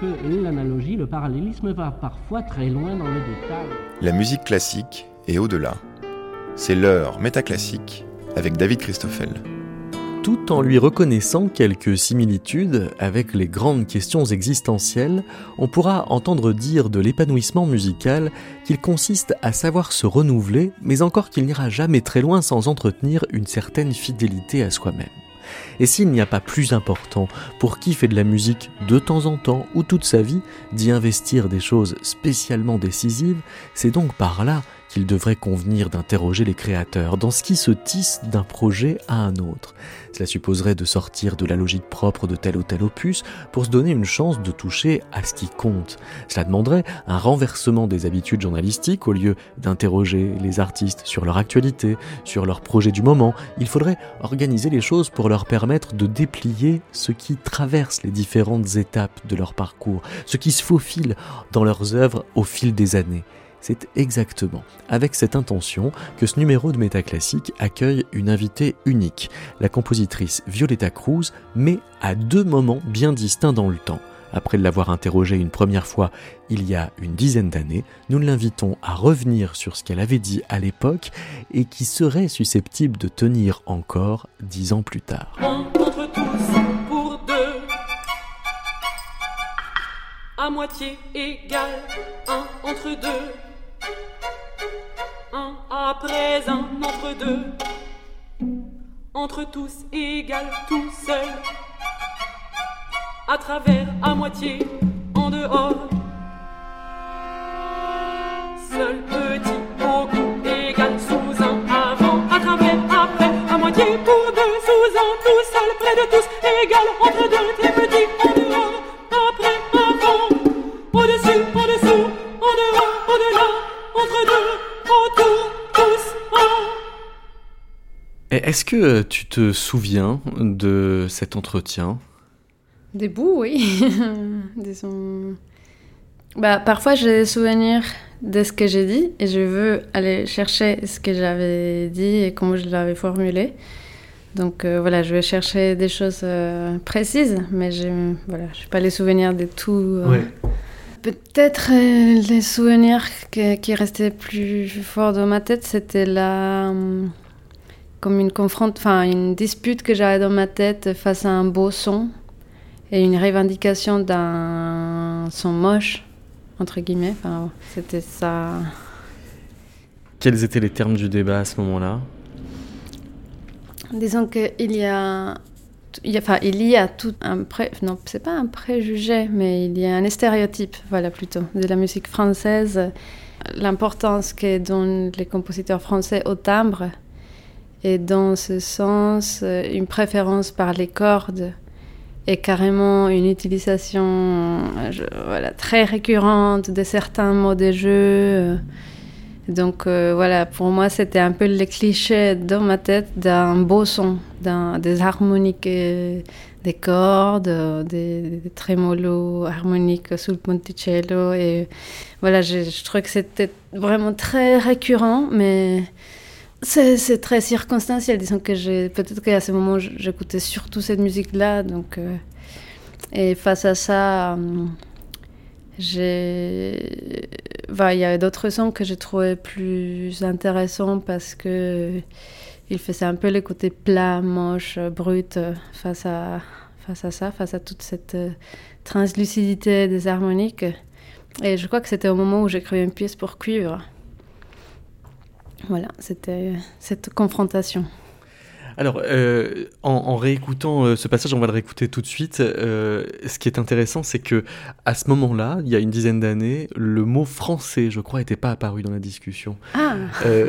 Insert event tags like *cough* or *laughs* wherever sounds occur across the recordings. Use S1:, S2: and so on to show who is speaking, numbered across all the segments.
S1: que l'analogie, le parallélisme va parfois très loin dans le détail.
S2: La musique classique est au-delà. C'est l'heure métaclassique avec David Christoffel
S3: tout en lui reconnaissant quelques similitudes avec les grandes questions existentielles, on pourra entendre dire de l'épanouissement musical qu'il consiste à savoir se renouveler, mais encore qu'il n'ira jamais très loin sans entretenir une certaine fidélité à soi-même. Et s'il n'y a pas plus important pour qui fait de la musique de temps en temps ou toute sa vie d'y investir des choses spécialement décisives, c'est donc par là qu'il devrait convenir d'interroger les créateurs dans ce qui se tisse d'un projet à un autre. Cela supposerait de sortir de la logique propre de tel ou tel opus pour se donner une chance de toucher à ce qui compte. Cela demanderait un renversement des habitudes journalistiques au lieu d'interroger les artistes sur leur actualité, sur leur projet du moment. Il faudrait organiser les choses pour leur permettre de déplier ce qui traverse les différentes étapes de leur parcours, ce qui se faufile dans leurs œuvres au fil des années. C'est exactement avec cette intention que ce numéro de Métaclassique accueille une invitée unique, la compositrice Violetta Cruz, mais à deux moments bien distincts dans le temps. Après l'avoir interrogée une première fois il y a une dizaine d'années, nous l'invitons à revenir sur ce qu'elle avait dit à l'époque et qui serait susceptible de tenir encore dix ans plus tard.
S4: Un après un entre deux, entre tous égal tout seul, à travers, à moitié, en dehors. Seul petit, beaucoup égal sous un avant, à travers, après, à moitié pour deux, sous un tout seul, près de tous égal entre deux,
S3: Est-ce que tu te souviens de cet entretien?
S5: Des bouts, oui. *laughs* bah, parfois, j'ai des souvenirs de ce que j'ai dit et je veux aller chercher ce que j'avais dit et comment je l'avais formulé. Donc euh, voilà, je vais chercher des choses euh, précises, mais je n'ai voilà, pas les souvenirs de tout. Euh, Peut-être euh, les souvenirs qui restaient plus forts dans ma tête, c'était la hum, comme une confronte, enfin une dispute que j'avais dans ma tête face à un beau son et une revendication d'un son moche entre guillemets. Enfin, c'était ça.
S3: Quels étaient les termes du débat à ce moment-là?
S5: Disons qu'il y a il y a, enfin, il y a tout un pré... non, c'est pas un préjugé, mais il y a un stéréotype, voilà plutôt, de la musique française, l'importance que donnent les compositeurs français au timbre, et dans ce sens, une préférence par les cordes et carrément une utilisation voilà, très récurrente de certains mots de jeu. Donc euh, voilà, pour moi, c'était un peu le cliché dans ma tête d'un beau son, des harmoniques, euh, des cordes, euh, des, trémolos harmoniques sous le ponticello. Et voilà, je, je trouve que c'était vraiment très récurrent, mais c'est très circonstanciel. Disons que peut-être qu'à ce moment, j'écoutais surtout cette musique-là. Donc, et face à ça, j'ai il y a d'autres sons que j'ai trouvé plus intéressants parce que il faisait un peu le côté plat, moche, brut face à, face à ça, face à toute cette euh, translucidité des harmoniques. Et je crois que c'était au moment où j'écrivais une pièce pour cuivre. Voilà, c'était cette confrontation.
S3: Alors, euh, en, réécoutant euh, ce passage, on va le réécouter tout de suite. Euh, ce qui est intéressant, c'est que à ce moment-là, il y a une dizaine d'années, le mot français, je crois, n'était pas apparu dans la discussion.
S5: Ah.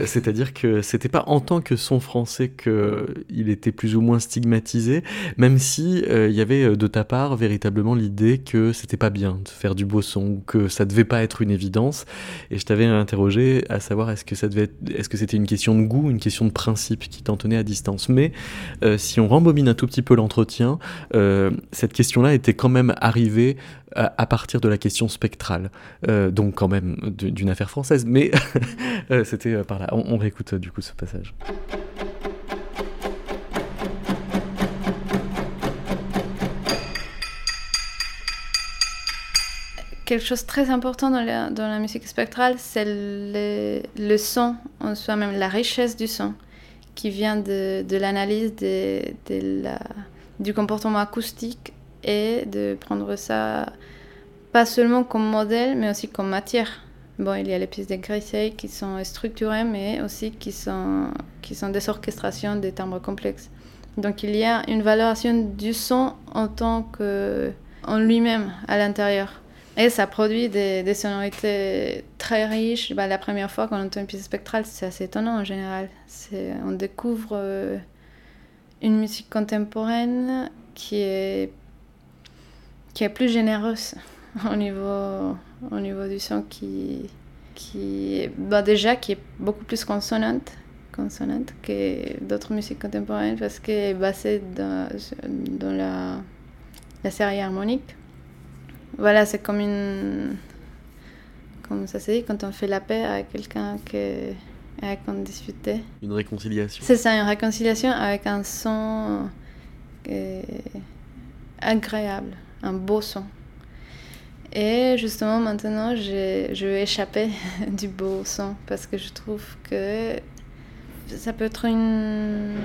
S3: C'est-à-dire que c'était pas en tant que son français qu'il était plus ou moins stigmatisé, même si il y avait de ta part véritablement l'idée que c'était pas bien de faire du beau son, que ça devait pas être une évidence. Et je t'avais interrogé à savoir est-ce que ça devait, est-ce que c'était une question de goût, une question de principe qui t'en tenait à distance? Mais euh, si on rembobine un tout petit peu l'entretien, euh, cette question-là était quand même arrivée à, partir de la question spectrale, euh, donc quand même d'une affaire française, mais *laughs* c'était par là. On, réécoute du coup ce passage.
S5: quelque chose très important dans la, dans la musique spectrale, c'est le, le, son en soi-même, la richesse du son, qui vient de, de l'analyse de, de la, du comportement acoustique et de prendre ça pas seulement comme modèle, mais aussi comme matière. Bon, il y a les pistes de Grissey qui sont structurées, mais aussi qui sont, qui sont des orchestrations des timbres complexes. Donc il y a une valorisation du son en tant que en lui-même à l'intérieur. Et ça produit des, des sonorités très riches. Bah, la première fois qu'on entend une piste spectrale, c'est assez étonnant en général. On découvre euh, une musique contemporaine qui est, qui est plus généreuse *laughs* au niveau, au niveau du son, qui, qui bah déjà qui est beaucoup plus consonante, consonante que d'autres musiques contemporaines parce qu'elle est basée dans, dans la, la série harmonique. Voilà, c'est comme une. Comme ça se dit, quand on fait la paix avec quelqu'un que, avec on discutait.
S3: Une réconciliation.
S5: C'est ça, une réconciliation avec un son euh, agréable, un beau son. Et justement, maintenant, je, je vais échapper *laughs* du beau son parce que je trouve que ça peut être une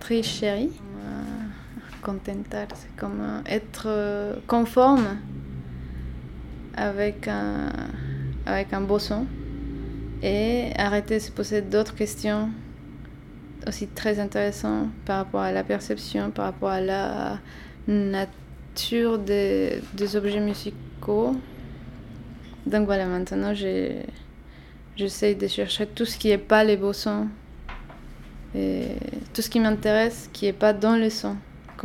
S5: tricherie contentar, c'est comme être euh, conforme avec un, avec un beau son et arrêter de se poser d'autres questions aussi très intéressantes par rapport à la perception, par rapport à la nature des, des objets musicaux. Donc voilà, maintenant j'essaie de chercher tout ce qui n'est pas les beaux sons et tout ce qui m'intéresse qui n'est pas dans le son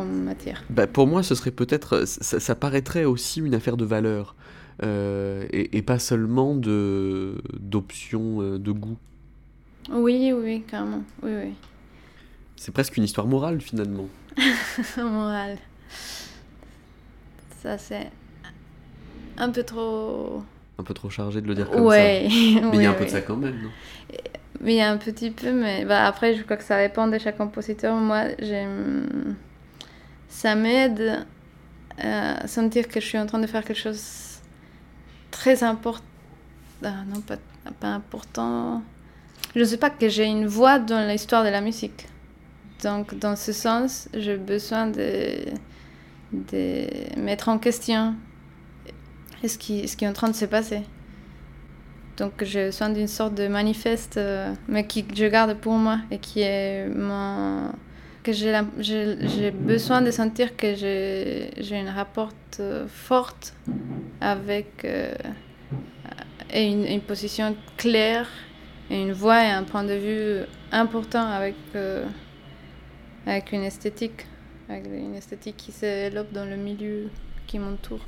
S5: matière
S3: bah, Pour moi, ce serait peut-être. Ça, paraîtrait aussi une affaire de valeur. Euh, et, pas seulement de d'options euh, de goût.
S5: Oui, oui, carrément. Oui, oui.
S3: C'est presque une histoire morale finalement. *laughs*
S5: morale. Ça, c'est un peu trop.
S3: Un peu trop chargé de le dire comme
S5: ouais.
S3: ça. Mais il y a un peu de ça quand même, non?
S5: Mais il y a un petit peu, mais bah, après, je crois que ça dépend de chaque compositeur. Moi, j'aime ça m'aide à sentir que je suis en train de faire quelque chose très important. Ah, non, pas, important. Je ne sais pas que j'ai une voix dans l'histoire de la musique. Donc, dans ce sens, j'ai besoin de, de mettre en question ce qui, ce qui est en train de se passer. Donc, j'ai besoin d'une sorte de manifeste, euh, mais que je garde pour moi et qui est mon j'ai besoin de sentir que j'ai un rapport euh, forte avec euh, et une, une, position claire et une voix et un point de vue important avec, euh, avec une esthétique, avec une esthétique qui se développe dans le milieu qui m'entoure.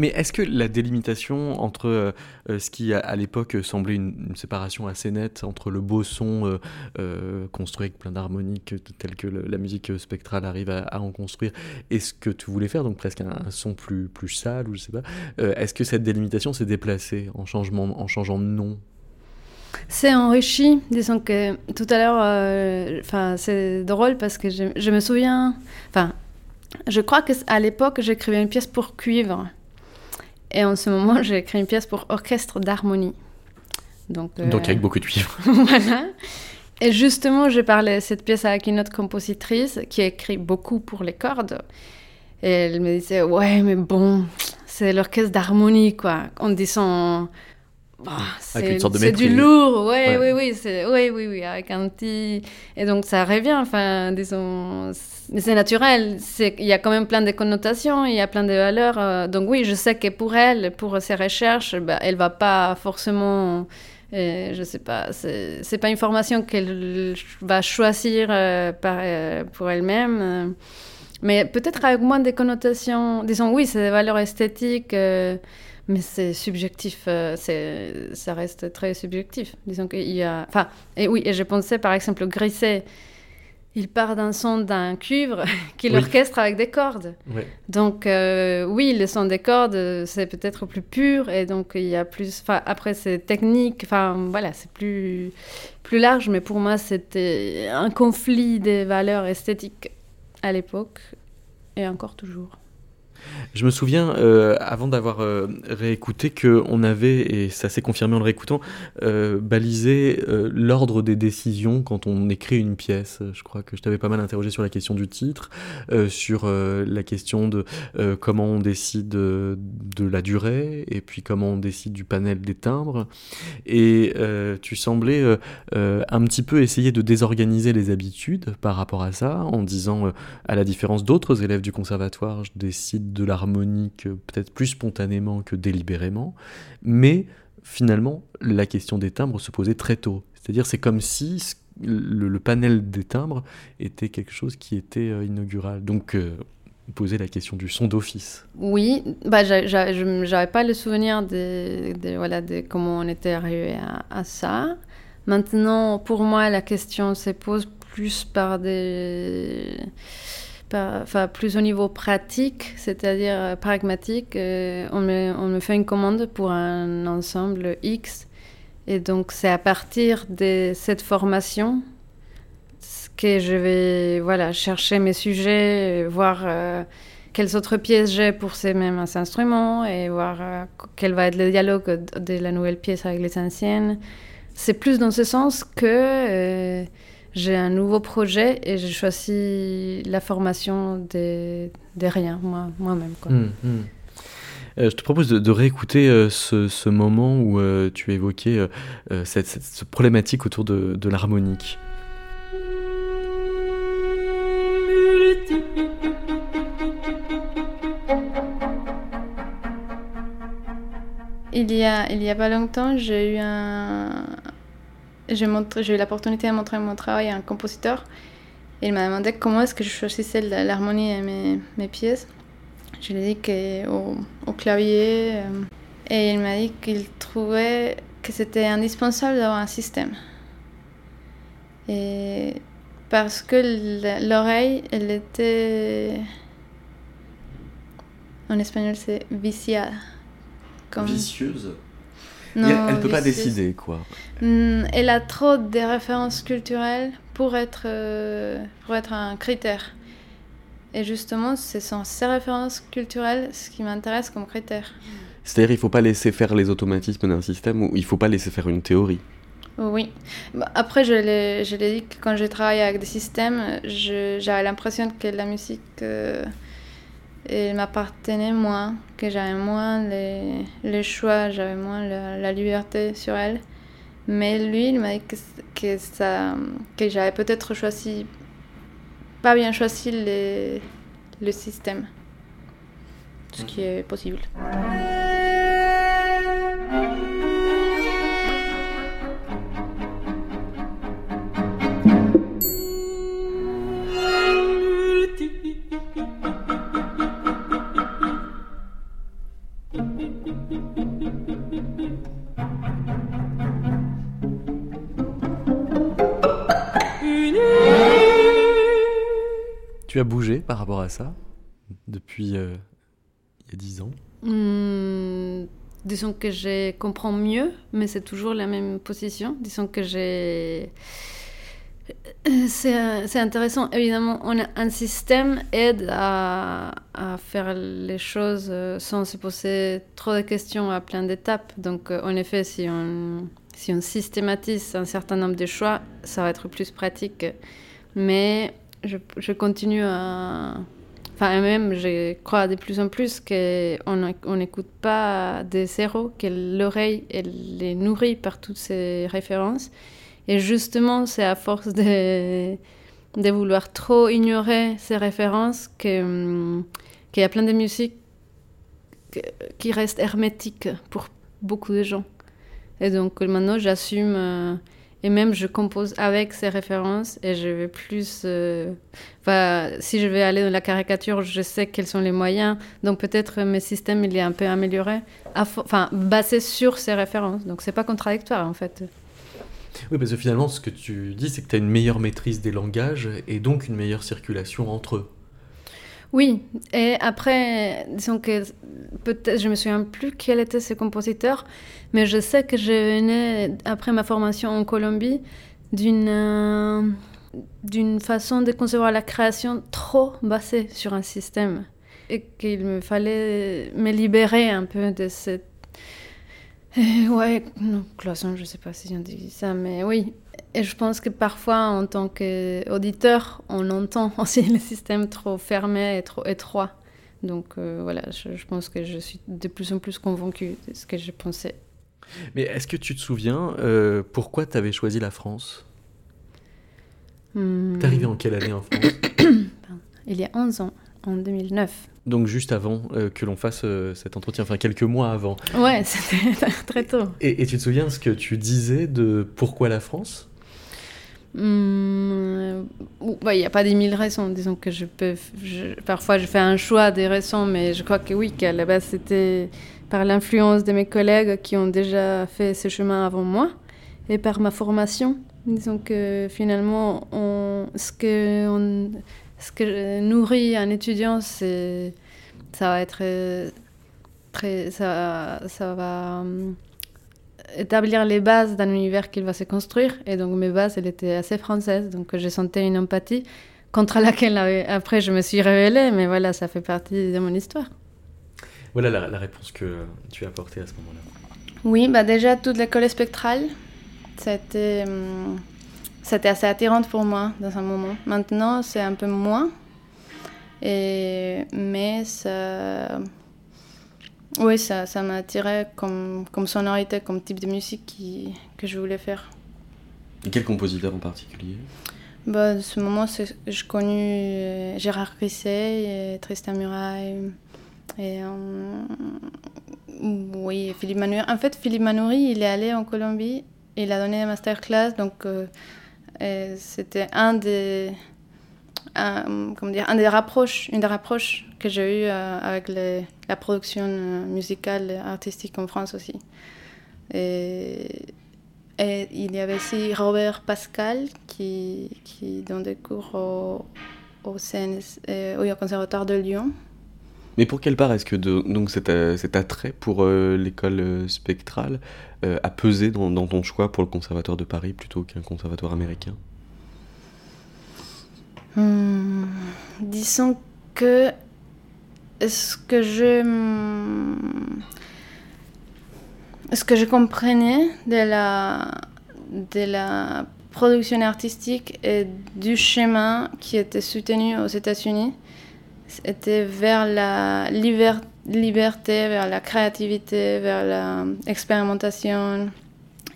S3: Mais est-ce que la délimitation entre euh, euh, ce qui à, l'époque semblait une, séparation assez nette entre le beau son euh, construit avec plein d'harmoniques tel que la musique spectrale arrive à, en construire et ce que tu voulais faire, donc presque un, son plus, plus sale ou je sais pas, est-ce que cette délimitation s'est déplacée en, changement, en changeant de nom?
S5: C'est enrichi. Disons que tout à l'heure, enfin c'est drôle parce que je, je me souviens, enfin, je crois qu'à l'époque, j'écrivais une pièce pour cuivre. Et en ce moment, *laughs* j'ai écrit une pièce pour orchestre d'harmonie.
S3: Donc, euh, Donc avec beaucoup de cuivre. *laughs*
S5: voilà. Et justement, j'ai parlé de cette pièce avec une autre compositrice qui a écrit beaucoup pour les cordes. Et elle me disait, ouais, mais bon, c'est l'orchestre d'harmonie, quoi. En disant, bah, c'est du lourd, ouais, oui, oui, c'est, oui, oui, oui, avec un petit. Et donc ça revient, enfin, disons, c'est naturel. Il y a quand même plein de connotations, il y a plein de valeurs. Euh, donc oui, je sais que pour elle, pour ses recherches, bah, elle va pas forcément, euh, je sais pas, c'est, pas une formation qu'elle va choisir euh, pour elle-même, mais peut-être avec moins de connotations. Disons, oui, c'est des valeurs esthétiques. Mais c'est subjectif, ça reste très subjectif. Disons qu'il y a. Enfin, et oui, et je pensais par exemple Grisset. Il part d'un son d'un cuivre *laughs* qu'il
S3: Oui.
S5: orchestre avec des cordes. Donc euh, oui, le son des cordes, c'est peut-être plus pur et donc il y a plus. Après c'est technique. Enfin voilà, c'est plus plus large. Mais pour moi, c'était un conflit des valeurs esthétiques à l'époque et encore toujours.
S3: Je me souviens, euh, avant d'avoir euh, réécouté, qu'on avait, et ça s'est confirmé en le réécoutant, euh, balisé euh, l'ordre des décisions quand on écrit une pièce. Je crois que je t'avais pas mal interrogé sur la question du titre, sur la question de comment on décide euh, de la durée, et puis comment on décide du panel des timbres. Et tu semblais un petit peu essayer de désorganiser les habitudes par rapport à ça, en disant, à la différence d'autres élèves du conservatoire, je décide de l'harmonique euh, peut-être plus spontanément que délibérément, mais finalement, la question des timbres se posait très tôt. C'est-à-dire, c'est comme si le, panel des timbres était quelque chose qui était euh, inaugural. Donc, euh, poser la question du son d'office.
S5: Oui, bah, j'a- j'a- je n'avais pas le souvenir de, de- voilà, de comment on était arrivé à, à ça. Maintenant, pour moi, la question se pose plus par des... Enfin, plus au niveau pratique, c'est-à-dire euh, pragmatique. Euh, on, me, fait une commande pour un ensemble X. Et donc, c'est à partir de cette formation que je vais voilà, chercher mes sujets, voir euh, quelles autres pièces j'ai pour ces mêmes instruments et voir quel va être le dialogue de la nouvelle pièce avec les anciennes. C'est plus dans ce sens que j'ai un nouveau projet et j'ai choisi la formation des, des rien, moi- moi-même. quoi.
S3: Hum, hum. Euh, je te propose de, de réécouter euh, ce, ce moment où euh, tu évoquais cette, cette- cette problématique autour de, de l'harmonique.
S5: Il y a, il y a pas longtemps, j'ai eu un... J'ai eu l'opportunité de montrer mon travail à un compositeur. Il m'a demandé comment est-ce que je choisissais l'harmonie et mes, mes pièces. Je lui ai dit qu'au au clavier. euh, et il m'a dit qu'il trouvait que c'était indispensable d'avoir un système. Et parce que l'oreille, elle était... En espagnol, c'est viciada. Comme-
S3: Vicieuse.
S5: Non,
S3: elle peut pas décider, quoi.
S5: Hmm, elle a trop de références culturelles pour être, euh, pour être un critère. Et justement, ce sont ces références culturelles ce qui m'intéresse comme critère.
S3: C'est-à-dire, il faut pas laisser faire les automatismes d'un système ou il faut pas laisser faire une théorie.
S5: Oui. Bah, Après, je l'ai dit que quand je travaille avec des systèmes, j'avais l'impression que la musique euh, elle m'appartenait moins, que j'avais moins les, les choix, j'avais moins la, la liberté sur elle. Mais lui, il m'a dit que, que, ça, que j'avais peut-être choisi, pas bien choisi les- le système. Ce qui est possible.
S3: Tu as bougé par rapport à ça depuis euh, il y a dix ans?
S5: Hmm, disons que je comprends mieux, mais c'est toujours la même position. Disons que j'ai. C'est c'est intéressant. Évidemment, on a un système aide à, à faire les choses euh, sans se poser trop de questions à plein d'étapes. Donc, euh, en effet, si on, si on systématise un certain nombre de choix, ça va être plus pratique. Mais je, continue à, Enfin, même, je crois de plus en plus qu'on n'écoute pas des zéros, que l'oreille, elle est nourrie par toutes ces références. Et justement, c'est à force de, de vouloir trop ignorer ces références qu'il y a plein de musiques que- qui restent hermétiques pour beaucoup de gens. Et donc maintenant, j'assume, euh, et même je compose avec ces références, et je vais plus... euh, Enfin, si je vais aller dans la caricature, je sais quels sont les moyens. Donc peut-être mes systèmes, il est un peu amélioré, enfin basé sur ces références. Donc c'est pas contradictoire en fait.
S3: Oui, parce que finalement, ce que tu dis, c'est que tu as une meilleure maîtrise des langages et donc une meilleure circulation entre eux.
S5: Oui, et après, disons que peut-être, je me souviens plus quel était ce compositeur, mais je sais que je venais, après ma formation en Colombie, d'une euh, d'une façon de concevoir la création trop basée sur un système. Et qu'il me fallait me libérer un peu de cette. Euh, ouais, non, cloison, je sais pas si on dit ça, mais oui. Et je pense que parfois, en tant qu'auditeur, on entend *laughs* aussi le système trop fermé et trop étroit. Donc euh, voilà, je, je, pense que je suis de plus en plus convaincue de ce que je pensais.
S3: Mais est-ce que tu te souviens euh, pourquoi tu avais choisi la France?
S5: Hmm.
S3: T'es arrivé en quelle année en France? *coughs*
S5: Il y a 11 ans, en 2009.
S3: Donc juste avant euh, que l'on fasse euh, cet entretien, enfin quelques mois avant.
S5: Ouais, *laughs* c'était très tôt.
S3: Et, et, tu te souviens ce que tu disais de pourquoi la France?
S5: Hmm, il n'y a pas des mille raisons. Disons que je peux. Parfois, je fais un choix des raisons, mais je crois que oui, qu'à la base, c'était par l'influence de mes collègues qui ont déjà fait ce chemin avant moi et par ma formation. Disons que finalement, on, ce, que on, ce que nourrit un étudiant, c'est. Ça va être. Très, ça, ça va établir les bases d'un univers qu'il va se construire. Et donc mes bases, elles étaient assez françaises, donc je sentais une empathie contre laquelle après je me suis révélée, mais voilà, ça fait partie de mon histoire.
S3: Voilà la, la réponse que tu as apportée à ce moment-là.
S5: Oui, bah déjà toute l'école spectrale, c'était c'était assez attirante pour moi dans un moment. Maintenant, c'est un peu moins, et mais ça oui, ça, ça m'a attiré comme, comme sonorité, comme type de musique qui, que je voulais faire.
S3: Et quel compositeur en particulier?
S5: Bah, À ce moment, j'ai connu Gérard Grisset, et Tristan Muraille, et euh, oui, Philippe Manoury. En fait, Philippe Manoury, il est allé en Colombie, il a donné un masterclass, donc euh, c'était un des comment dire, un des rapproches, une des rapproches que j'ai eu euh, avec la production musicale et artistique en France aussi. Et, il y avait aussi Robert Pascal qui, donne des cours au, euh, Conservatoire de Lyon.
S3: Mais pour quelle part est-ce que donc cet, attrait pour euh, l'école spectrale euh, a pesé dans, ton choix pour le Conservatoire de Paris plutôt qu'un conservatoire américain?
S5: Hum, disons que ce que je ce que je comprenais de la de la production artistique et du chemin qui était soutenu aux États-Unis était vers la liber liberté, vers la créativité, vers l'expérimentation.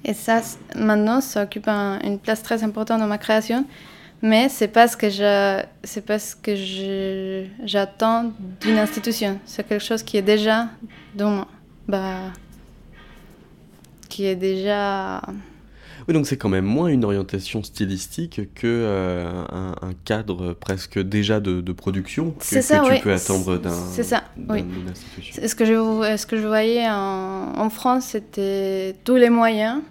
S5: Et ça, maintenant, ça occupe un, une place très importante dans ma création mais c'est pas ce que je c'est pas ce que j'attends d'une institution. C'est quelque chose qui est déjà dans moi. Bah qui est déjà
S3: oui donc c'est quand même moins une orientation stylistique que euh, un, un, cadre presque déjà de, de production que,
S5: c'est ça,
S3: que tu
S5: oui.
S3: peux attendre d'un
S5: c'est ça oui. ce que je ce que je voyais en, en France c'était tous les moyens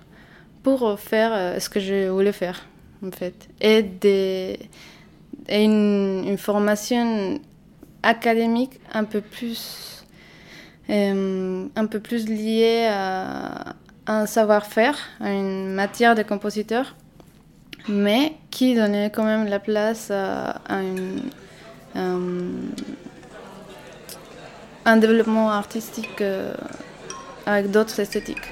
S5: pour faire ce que je voulais faire en fait, et, une, formation académique un peu plus, euh, un peu plus liée à, un savoir-faire, à une matière de compositeur, mais qui donnait quand même la place à, un, un développement artistique euh, avec d'autres esthétiques.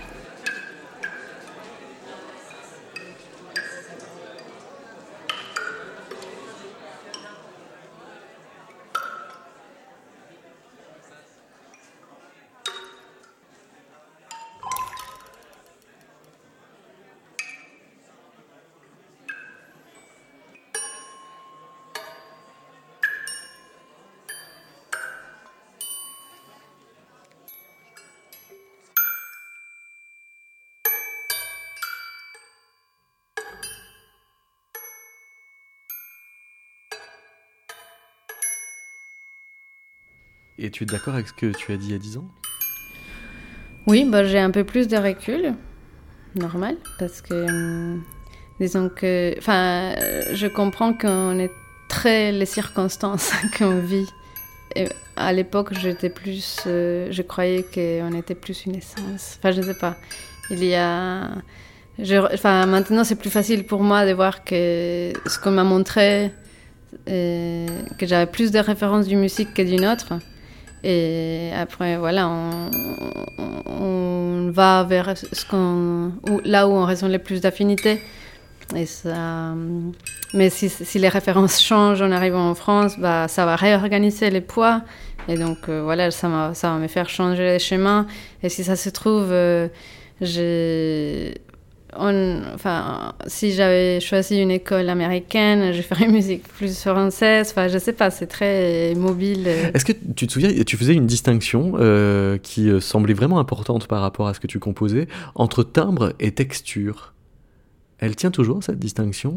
S3: Tu es d'accord avec ce que tu as dit il y a 10 ans?
S5: Oui, bah, j'ai un peu plus de recul. normal parce que, hum, disons que, enfin, euh, je comprends qu'on est très les circonstances *laughs* qu'on vit. À l'époque, j'étais plus, euh, je croyais qu'on était plus une essence. Enfin, je sais pas. Il y a, enfin, maintenant c'est plus facile pour moi de voir que ce qu'on m'a montré, euh, que j'avais plus de références d'une musique que d'une autre. Et après, voilà, on, va vers ce qu'on, là où on ressent le plus d'affinités. Et ça, mais si, les références changent en arrivant en France, bah, ça va réorganiser les poids. Et donc, euh, voilà, ça, va- ça va me faire changer les chemins. Et si ça se trouve, euh, j'ai. On- enfin, si j'avais choisi une école américaine, je ferais une musique plus française. Enfin, je sais pas, c'est très mobile.
S3: Est-ce que tu te souviens, tu faisais une distinction euh, qui euh, semblait vraiment importante par rapport à ce que tu composais entre timbre et texture? Elle tient toujours cette distinction?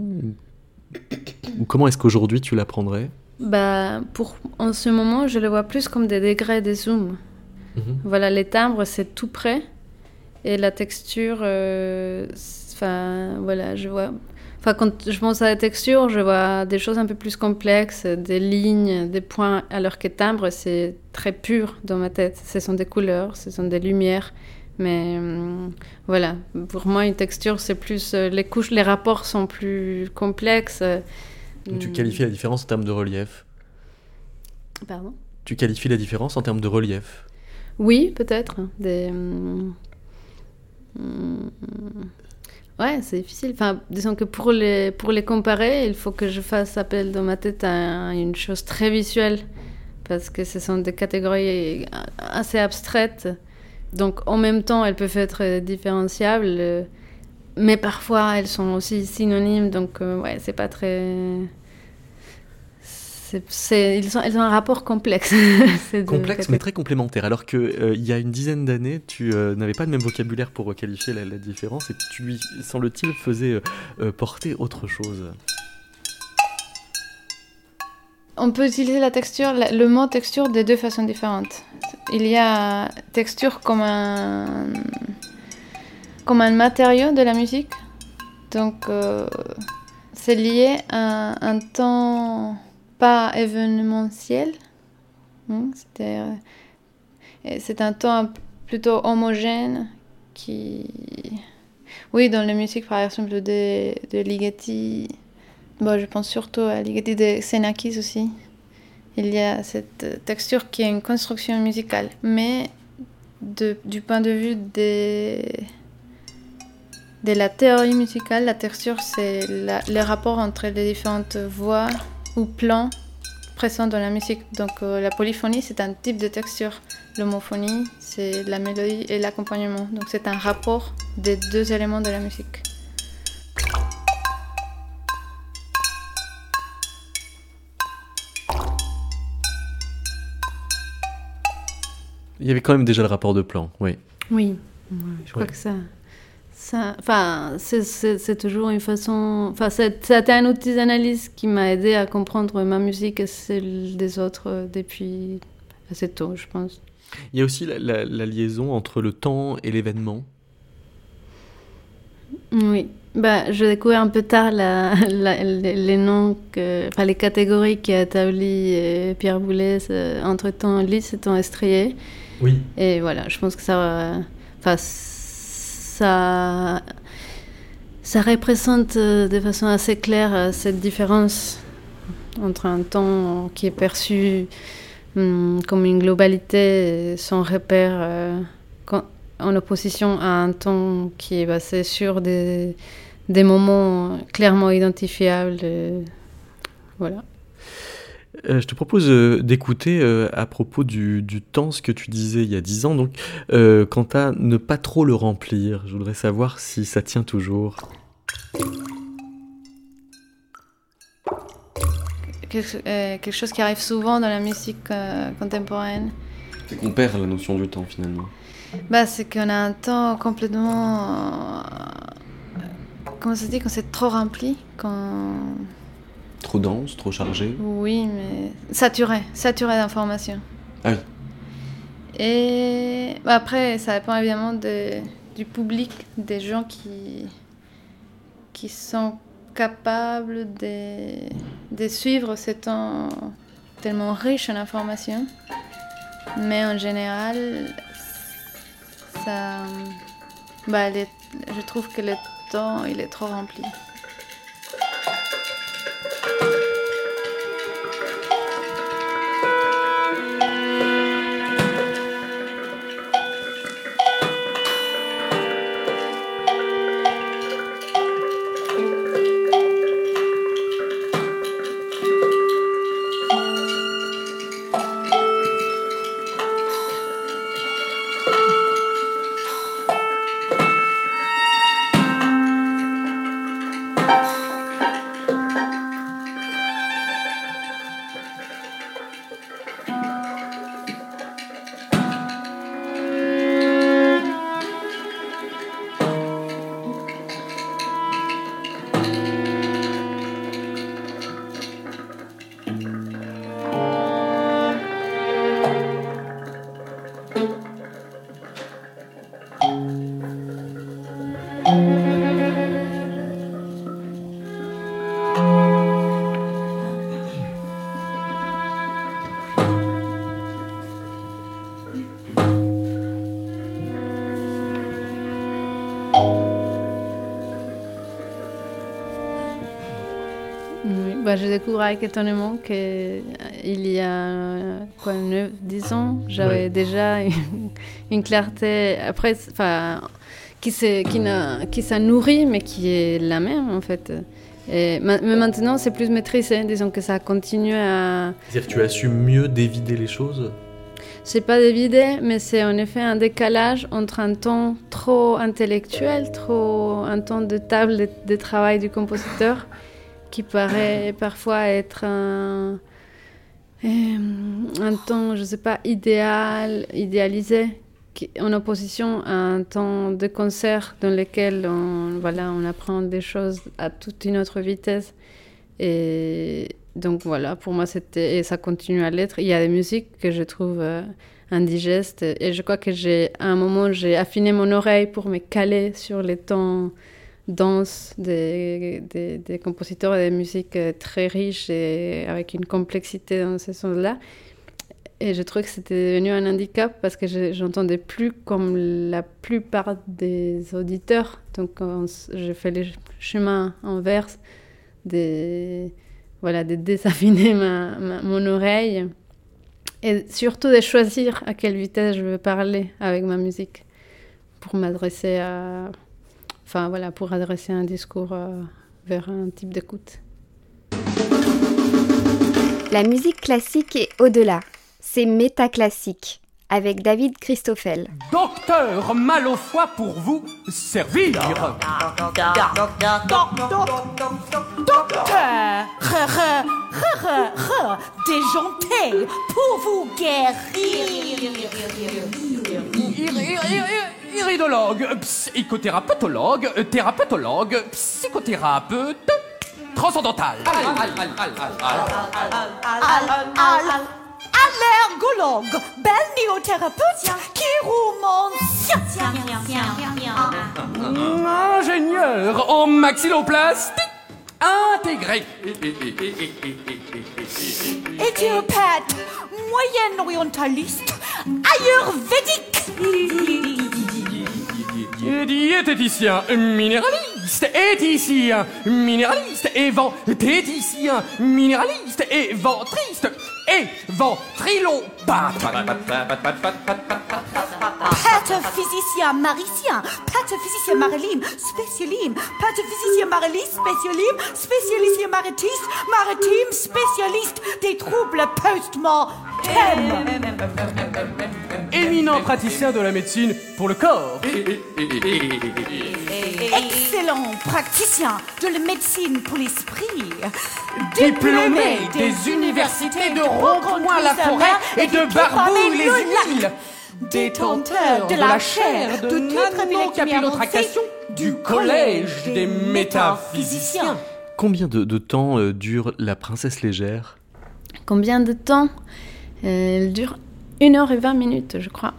S3: Ou- comment est-ce qu'aujourd'hui tu l'apprendrais?
S5: Bah, pour, en ce moment, je le vois plus comme des degrés de zoom. Voilà, les timbres, c'est tout près. Et la texture, euh, enfin, voilà, je vois. Enfin, quand je pense à la texture, je vois des choses un peu plus complexes, des lignes, des points, alors que timbre, c'est très pur dans ma tête. Ce sont des couleurs, ce sont des lumières. Mais hum, voilà, pour moi, une texture, c'est plus. euh, les couches, les rapports sont plus complexes.
S3: Donc, Tu
S5: hum,
S3: qualifies la différence en termes de relief?
S5: Pardon?
S3: Tu qualifies la différence en termes de relief?
S5: Oui, peut-être. Des... hum, hum, Ouais, c'est difficile. Enfin, disons que pour les, pour les comparer, il faut que je fasse appel dans ma tête à une chose très visuelle, parce que ce sont des catégories assez abstraites. Donc, en même temps, elles peuvent être différenciables, mais parfois, elles sont aussi synonymes. Donc, euh, ouais, c'est pas très... c'est- Ils, ont, elles ont un rapport complexe. *laughs*
S3: Complexe mais
S5: catégories.
S3: très complémentaire. Alors que euh, y a une dizaine d'années, tu euh, n'avais pas le même vocabulaire pour qualifier la, la différence et tu lui, semble-t-il, faisais euh, euh, porter autre chose.
S5: On peut utiliser la texture, la- le mot texture de deux façons différentes. Il y a texture comme un, comme un matériau de la musique. Donc, c'est lié à un temps pas événementiel. Euh, c'est un temps plutôt homogène qui... Oui, dans la musique, par exemple, de, Ligeti, Bon, je pense surtout à Ligeti de Xenakis aussi. Il y a cette texture qui est une construction musicale, mais du point de vue de la théorie musicale, la texture, c'est le rapport entre les différentes voix ou plans présents dans la musique. Donc euh, la polyphonie, c'est un type de texture. L'homophonie, c'est la mélodie et l'accompagnement. Donc c'est un rapport des deux éléments de la musique.
S3: Il y avait quand même déjà le rapport de plan, oui.
S5: Oui, je crois
S3: Ouais.
S5: que ça. Enfin, c'est- toujours une façon. Enfin, c'était un outil d'analyse qui m'a aidé à comprendre ma musique et celle des autres euh, depuis assez tôt, je pense.
S3: Il y a aussi la, la- la liaison entre le temps et l'événement.
S5: Oui. Bah, je découvre un peu tard la, les, noms, que, enfin, les catégories qu'a établi euh, Pierre Boulez euh, entre temps lisse et temps estrié.
S3: Oui.
S5: Et voilà, je pense que ça, enfin, ça, ça représente euh, de façon assez claire euh, cette différence entre un temps qui est perçu hum, comme une globalité sans repère, euh, en opposition à un temps qui est basé sur des, moments clairement identifiables. voilà.
S3: Euh, je te propose euh, d'écouter euh, à propos du, du temps ce que tu disais il y a 10 ans, donc euh, quant à ne pas trop le remplir. Je voudrais savoir si ça tient toujours.
S5: Quelque, euh, quelque chose qui arrive souvent dans la musique euh, contemporaine.
S3: C'est qu'on perd la notion du temps finalement.
S5: Bah, c'est qu'on a un temps complètement. comment ça se dit? Quand c'est trop rempli quand...
S3: Trop dense, trop chargé.
S5: Oui, mais. Saturé, saturé d'informations.
S3: Ah oui.
S5: Et après, ça dépend évidemment de du public, des gens qui, qui sont capables de, de suivre ce temps tellement riche en informations. Mais en général, ça, bah, les- je trouve que le temps il est trop rempli. Oui, bah, je découvre avec étonnement qu'il y a quoi, 9, 10 ans, j'avais
S3: Ouais.
S5: déjà une, *laughs* une clarté après, qui qui, qui s'en nourrit, mais qui est la même en fait. Et, ma- mais maintenant, c'est plus maîtrisé. Disons que ça continue à.
S3: C'est-à-dire que tu assumes mieux d'évider les choses?
S5: C'est pas d'évider, mais c'est en effet un décalage entre un temps trop intellectuel, trop un temps de table de, de travail du compositeur, qui paraît parfois être un, euh, un temps, je sais pas, idéal, idéalisé, en opposition à un temps de concert dans lequel on, voilà, on apprend des choses à toute une autre vitesse. Et donc voilà, pour moi, c'était, et ça continue à l'être. Il y a des musiques que je trouve euh, indigestes, et je crois que j'ai, à un moment, j'ai affiné mon oreille pour me caler sur les temps denses des, des, compositeurs et des musiques euh, très riches et avec une complexité dans ces sons-là. Et je trouvais que c'était devenu un handicap parce que je- j'entendais plus comme la plupart des auditeurs. Donc, on s- j'ai fait le chemin inverse de, voilà, de désaffiner ma- mon oreille et surtout de choisir à quelle vitesse je veux parler avec ma musique pour m'adresser à. Enfin, voilà, pour adresser un discours euh, vers un type d'écoute.
S6: La musique classique est au-delà. C'est métaclassique avec David Christoffel.
S7: Docteur mal au foie pour vous servir.
S8: Docteur, déjanté pour vous guérir.
S7: Ir- ir- ir- Iridologue, psychothérapeutologue, thérapeutologue, psychothérapeute, transcendantal.
S8: Al- Allergologue, balnéothérapeute, chiromancien.
S7: Ingénieur en maxilloplastie intégré.
S8: Éthiopathe, moyen-orientaliste, ayurvédique.
S7: Diététicien, minéraliste, éthicien, minéraliste, et ventéticien, minéraliste, et ventriste, et ventrilopath.
S8: Pathophysicien maricien, pathophysicien mariline, spécialine, pathophysicien marilis, spécialine, spécialicien maritis, maritime, spécialiste des troubles post-mortem.
S7: Éminent praticien de la médecine pour le corps.
S8: Excellent praticien de la médecine pour l'esprit.
S7: Diplômé des universités de Roncoin-la-Forêt et de Barbouille-les-Îles. Détenteur de la chaire de nanocapillotractation du Collège des métaphysiciens.
S3: Combien de, de temps euh, dure La Princesse Légère?
S5: Combien de temps? Euh, Elle dure 1 heure et 20 minutes, je crois.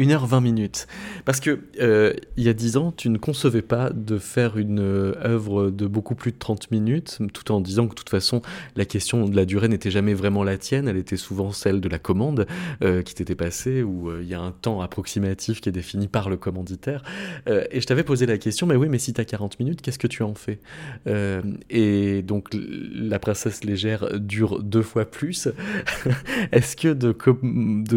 S3: 1h20 minutes. Parce que euh, il y a 10 ans, tu ne concevais pas de faire une euh, œuvre de beaucoup plus de 30 minutes, tout en disant que de toute façon, la question de la durée n'était jamais vraiment la tienne, elle était souvent celle de la commande euh, qui t'était passée, où il y a un temps approximatif qui est défini par le commanditaire. et je t'avais posé la question, mais oui, mais si tu as 40 minutes, qu'est-ce que tu en fais? Et donc, la princesse légère dure deux fois plus. *laughs* Est-ce que de,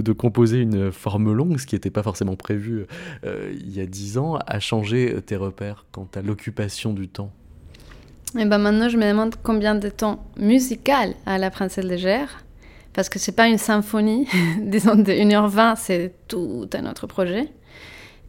S3: de, composer une forme longue, ce qui n'était pas forcément prévu euh, il y a dix ans, a changé tes repères quant à l'occupation du temps?
S5: Et eh ben maintenant, je me demande combien de temps musical à la Princesse Légère, parce que c'est pas une symphonie, *laughs* disons de 1h20, c'est tout un autre projet.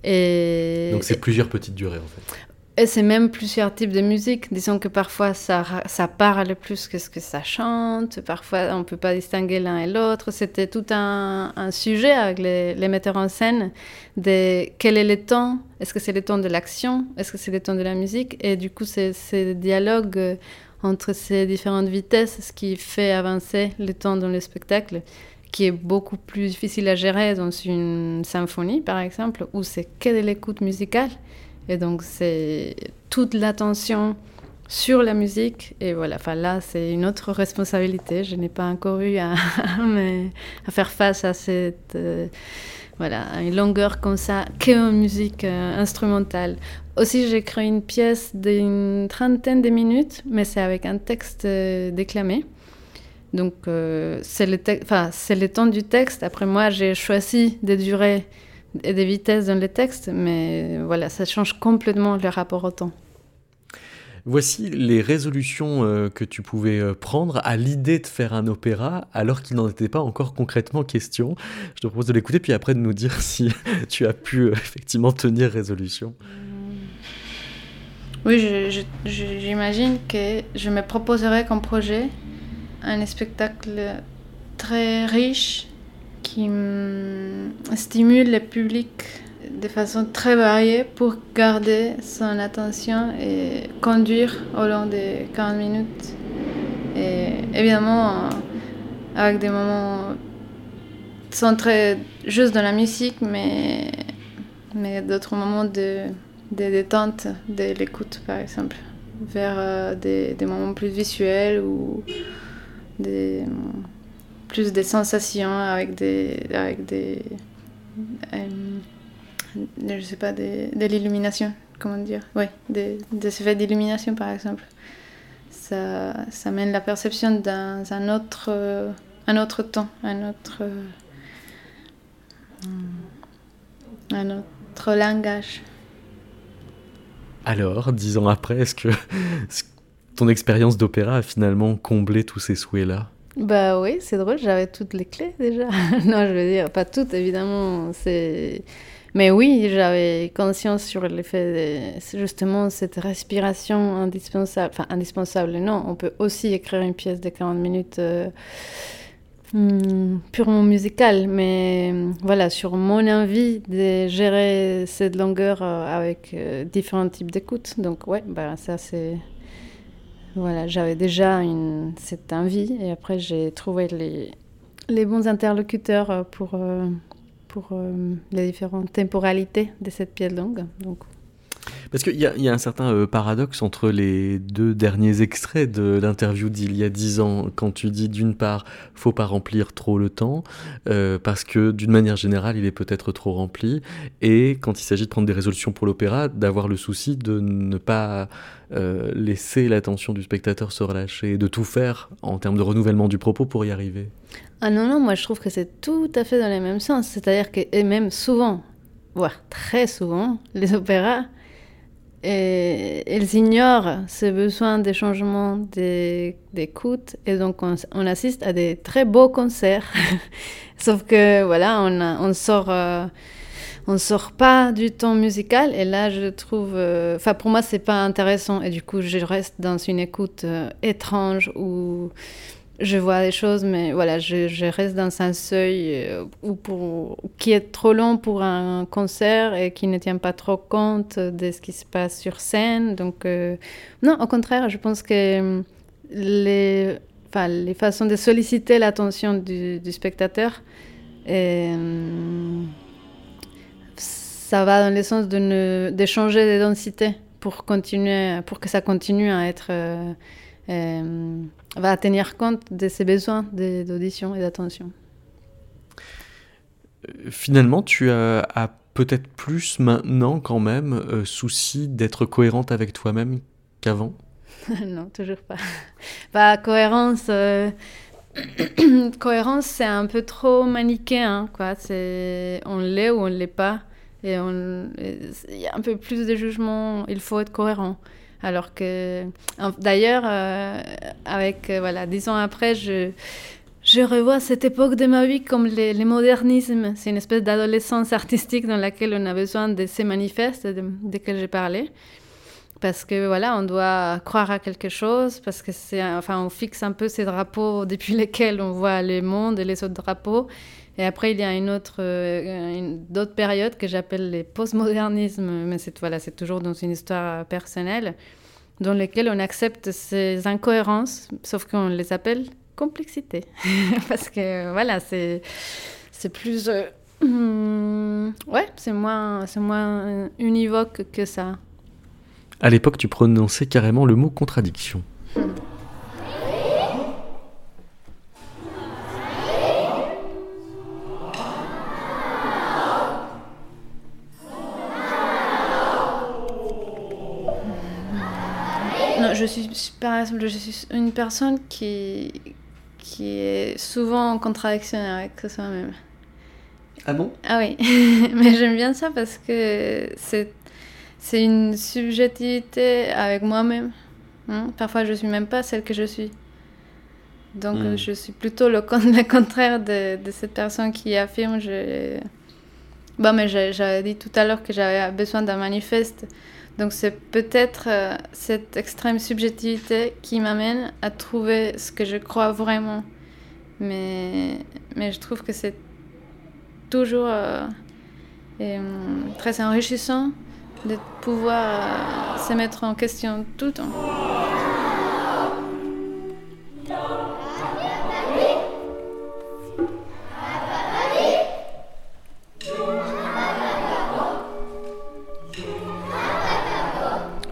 S3: Et... Donc c'est plusieurs petites durées en fait.
S5: Et c'est même plusieurs types de musique. Disons que parfois ça, ça parle plus que ce que ça chante. Parfois on ne peut pas distinguer l'un et l'autre. C'était tout un, sujet avec les, les, metteurs en scène de quel est le temps. Est-ce que c'est le temps de l'action? Est-ce que c'est le temps de la musique? Et du coup, c'est ces dialogues euh, entre ces différentes vitesses, ce qui fait avancer le temps dans le spectacle, qui est beaucoup plus difficile à gérer dans une symphonie, par exemple, où c'est que de l'écoute musicale. Et donc, c'est toute l'attention sur la musique. Et voilà, enfin là, c'est une autre responsabilité. Je n'ai pas encore eu à, *laughs* faire face à cette. Euh, voilà, une longueur comme ça, qu'en musique euh, instrumentale. Aussi, j'ai créé une pièce d'une trentaine de minutes, mais c'est avec un texte euh, déclamé. Donc, c'est le, temps du texte. Après, moi, j'ai choisi de durer et des vitesses dans les textes, mais voilà, ça change complètement le rapport au temps.
S3: Voici les résolutions euh, que tu pouvais euh, prendre à l'idée de faire un opéra alors qu'il n'en était pas encore concrètement question. Je te propose de l'écouter puis après de nous dire *laughs* si tu as pu euh, effectivement tenir résolution.
S5: Oui, j'imagine que je me proposerais comme projet un spectacle très riche qui stimule le public de façon très variée pour garder son attention et conduire au long des 40 minutes. Et évidemment, avec des moments centrés juste dans la musique, mais, mais d'autres moments de, de détente de l'écoute, par exemple, vers euh, des, des moments plus visuels ou des plus des sensations avec des avec des euh, je sais pas des, de l'illumination comment dire? Oui des, des effets d'illumination par exemple. Ça ça mène la perception dans un autre un autre temps un autre un autre langage.
S3: Alors dix ans après est-ce que ton expérience d'opéra a finalement comblé tous ces souhaits là
S5: bah oui, c'est drôle, j'avais toutes les clés déjà. *laughs* non, je veux dire, pas toutes évidemment. C'est... Mais oui, j'avais conscience sur l'effet de justement cette respiration indispensable. Enfin, indispensable, non, on peut aussi écrire une pièce de 40 minutes euh, hmm, purement musicale, mais voilà, sur mon envie de gérer cette longueur euh, avec euh, différents types d'écoute. Donc, ouais, bah, ça c'est voilà, j'avais déjà cette envie et après j'ai trouvé les, les bons interlocuteurs euh, pour, euh, pour euh, les différentes temporalités de cette pièce longue.
S3: Parce qu'il y, y, a un certain euh, paradoxe entre les deux derniers extraits de l'interview d'il y a dix ans, quand tu dis d'une part, faut pas remplir trop le temps, euh, parce que d'une manière générale, il est peut-être trop rempli, et quand il s'agit de prendre des résolutions pour l'opéra, d'avoir le souci de ne pas euh, laisser l'attention du spectateur se relâcher, de tout faire en termes de renouvellement du propos pour y arriver.
S5: Ah non, non, moi je trouve que c'est tout à fait dans le même sens, c'est-à-dire que, et même souvent, voire très souvent, les opéras et elles ignorent ce besoin de changement d'écoute et donc on, assiste à des très beaux concerts. *laughs* Sauf que voilà, on, on sort, euh, on sort pas du ton musical et là je trouve, euh, enfin pour moi c'est pas intéressant et du coup je reste dans une écoute euh, étrange où je vois des choses, mais voilà, je, reste dans un seuil euh, pour, qui est trop long pour un concert et qui ne tient pas trop compte de ce qui se passe sur scène. Donc, euh, non, au contraire, je pense que euh, les, enfin, les façons de solliciter l'attention du, spectateur ça va dans le sens de, de changer de densité pour, continuer, pour que ça continue à être. Va tenir compte de ses besoins d'audition et d'attention.
S3: Finalement, tu as, as peut-être plus maintenant quand même euh, souci d'être cohérente avec toi-même qu'avant? *laughs*
S5: Non, toujours pas. *laughs* Bah, cohérence, euh, *clears throat* cohérence, c'est un peu trop manichéen, quoi. C'est on l'est ou on ne l'est pas, et il y a un peu plus de jugement. Il faut être cohérent. Alors que, d'ailleurs, euh, avec voilà, dix ans après, je je revois cette époque de ma vie comme le, modernisme. C'est une espèce d'adolescence artistique dans laquelle on a besoin de ces manifestes desquels j'ai parlé. Parce que voilà, on doit croire à quelque chose, parce que c'est, enfin, on fixe un peu ces drapeaux *laughs* depuis lesquels on voit le monde et les autres drapeaux. Et après, il y a une autre, euh, une, d'autres périodes que j'appelle les postmodernismes, mais c'est voilà, c'est toujours dans une histoire personnelle, dans lesquelles on accepte ces incohérences, sauf qu'on les appelle complexité. *laughs* Parce que voilà, c'est, c'est plus. Euh, hmm, ouais, c'est moins, c'est moins univoque que ça.
S3: À l'époque, tu prononçais carrément le mot contradiction.
S5: Exemple, je suis une personne qui, qui est souvent en contradiction avec soi-même.
S3: Ah bon?
S5: Ah oui, *laughs* mais j'aime bien ça parce que c'est, c'est une subjectivité avec moi-même. Hein. Parfois, je suis même pas celle que je suis. Donc, hmm. je suis plutôt le, *laughs* le contraire de, de, cette personne qui affirme. Je... Bon, mais j'avais dit tout à l'heure que j'avais besoin d'un manifeste. Donc c'est peut-être euh, cette extrême subjectivité qui m'amène à trouver ce que je crois vraiment. Mais, mais je trouve que c'est toujours euh, hum, très enrichissant de pouvoir euh, se mettre en question tout le temps.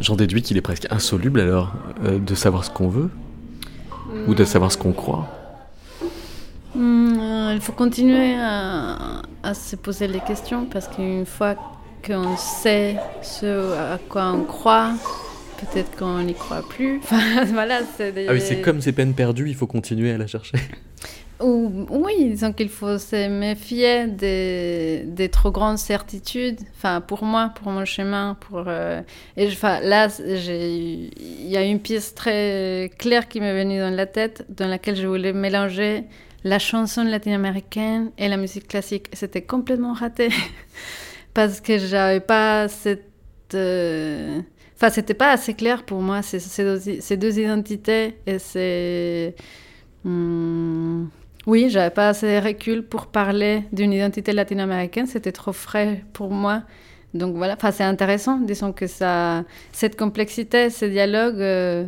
S3: J'en déduis qu'il est presque insoluble alors euh, de savoir ce qu'on veut ou de savoir ce qu'on croit.
S5: Hmm, euh, il faut continuer à, se poser les questions parce qu'une fois qu'on sait ce à quoi on croit, peut-être qu'on n'y croit plus. *laughs* voilà,
S3: Ah oui, c'est comme ces peines perdues, il faut continuer à la chercher.
S5: Oui, disons qu'il faut se méfier des, trop grandes certitudes. Enfin, pour moi, pour mon chemin, pour euh, et enfin, là, il y a une pièce très claire qui m'est venue dans la tête, dans laquelle je voulais mélanger la chanson latino-américaine et la musique classique. C'était complètement raté *laughs* parce que j'avais pas cette euh, Enfin, c'était pas assez clair pour moi ces, ces, deux, identités et c'est. Hmm, oui, j'avais pas assez de recul pour parler d'une identité latino-américaine, c'était trop frais pour moi. Donc voilà, enfin, c'est intéressant, disons que ça, cette complexité, ce dialogue, euh,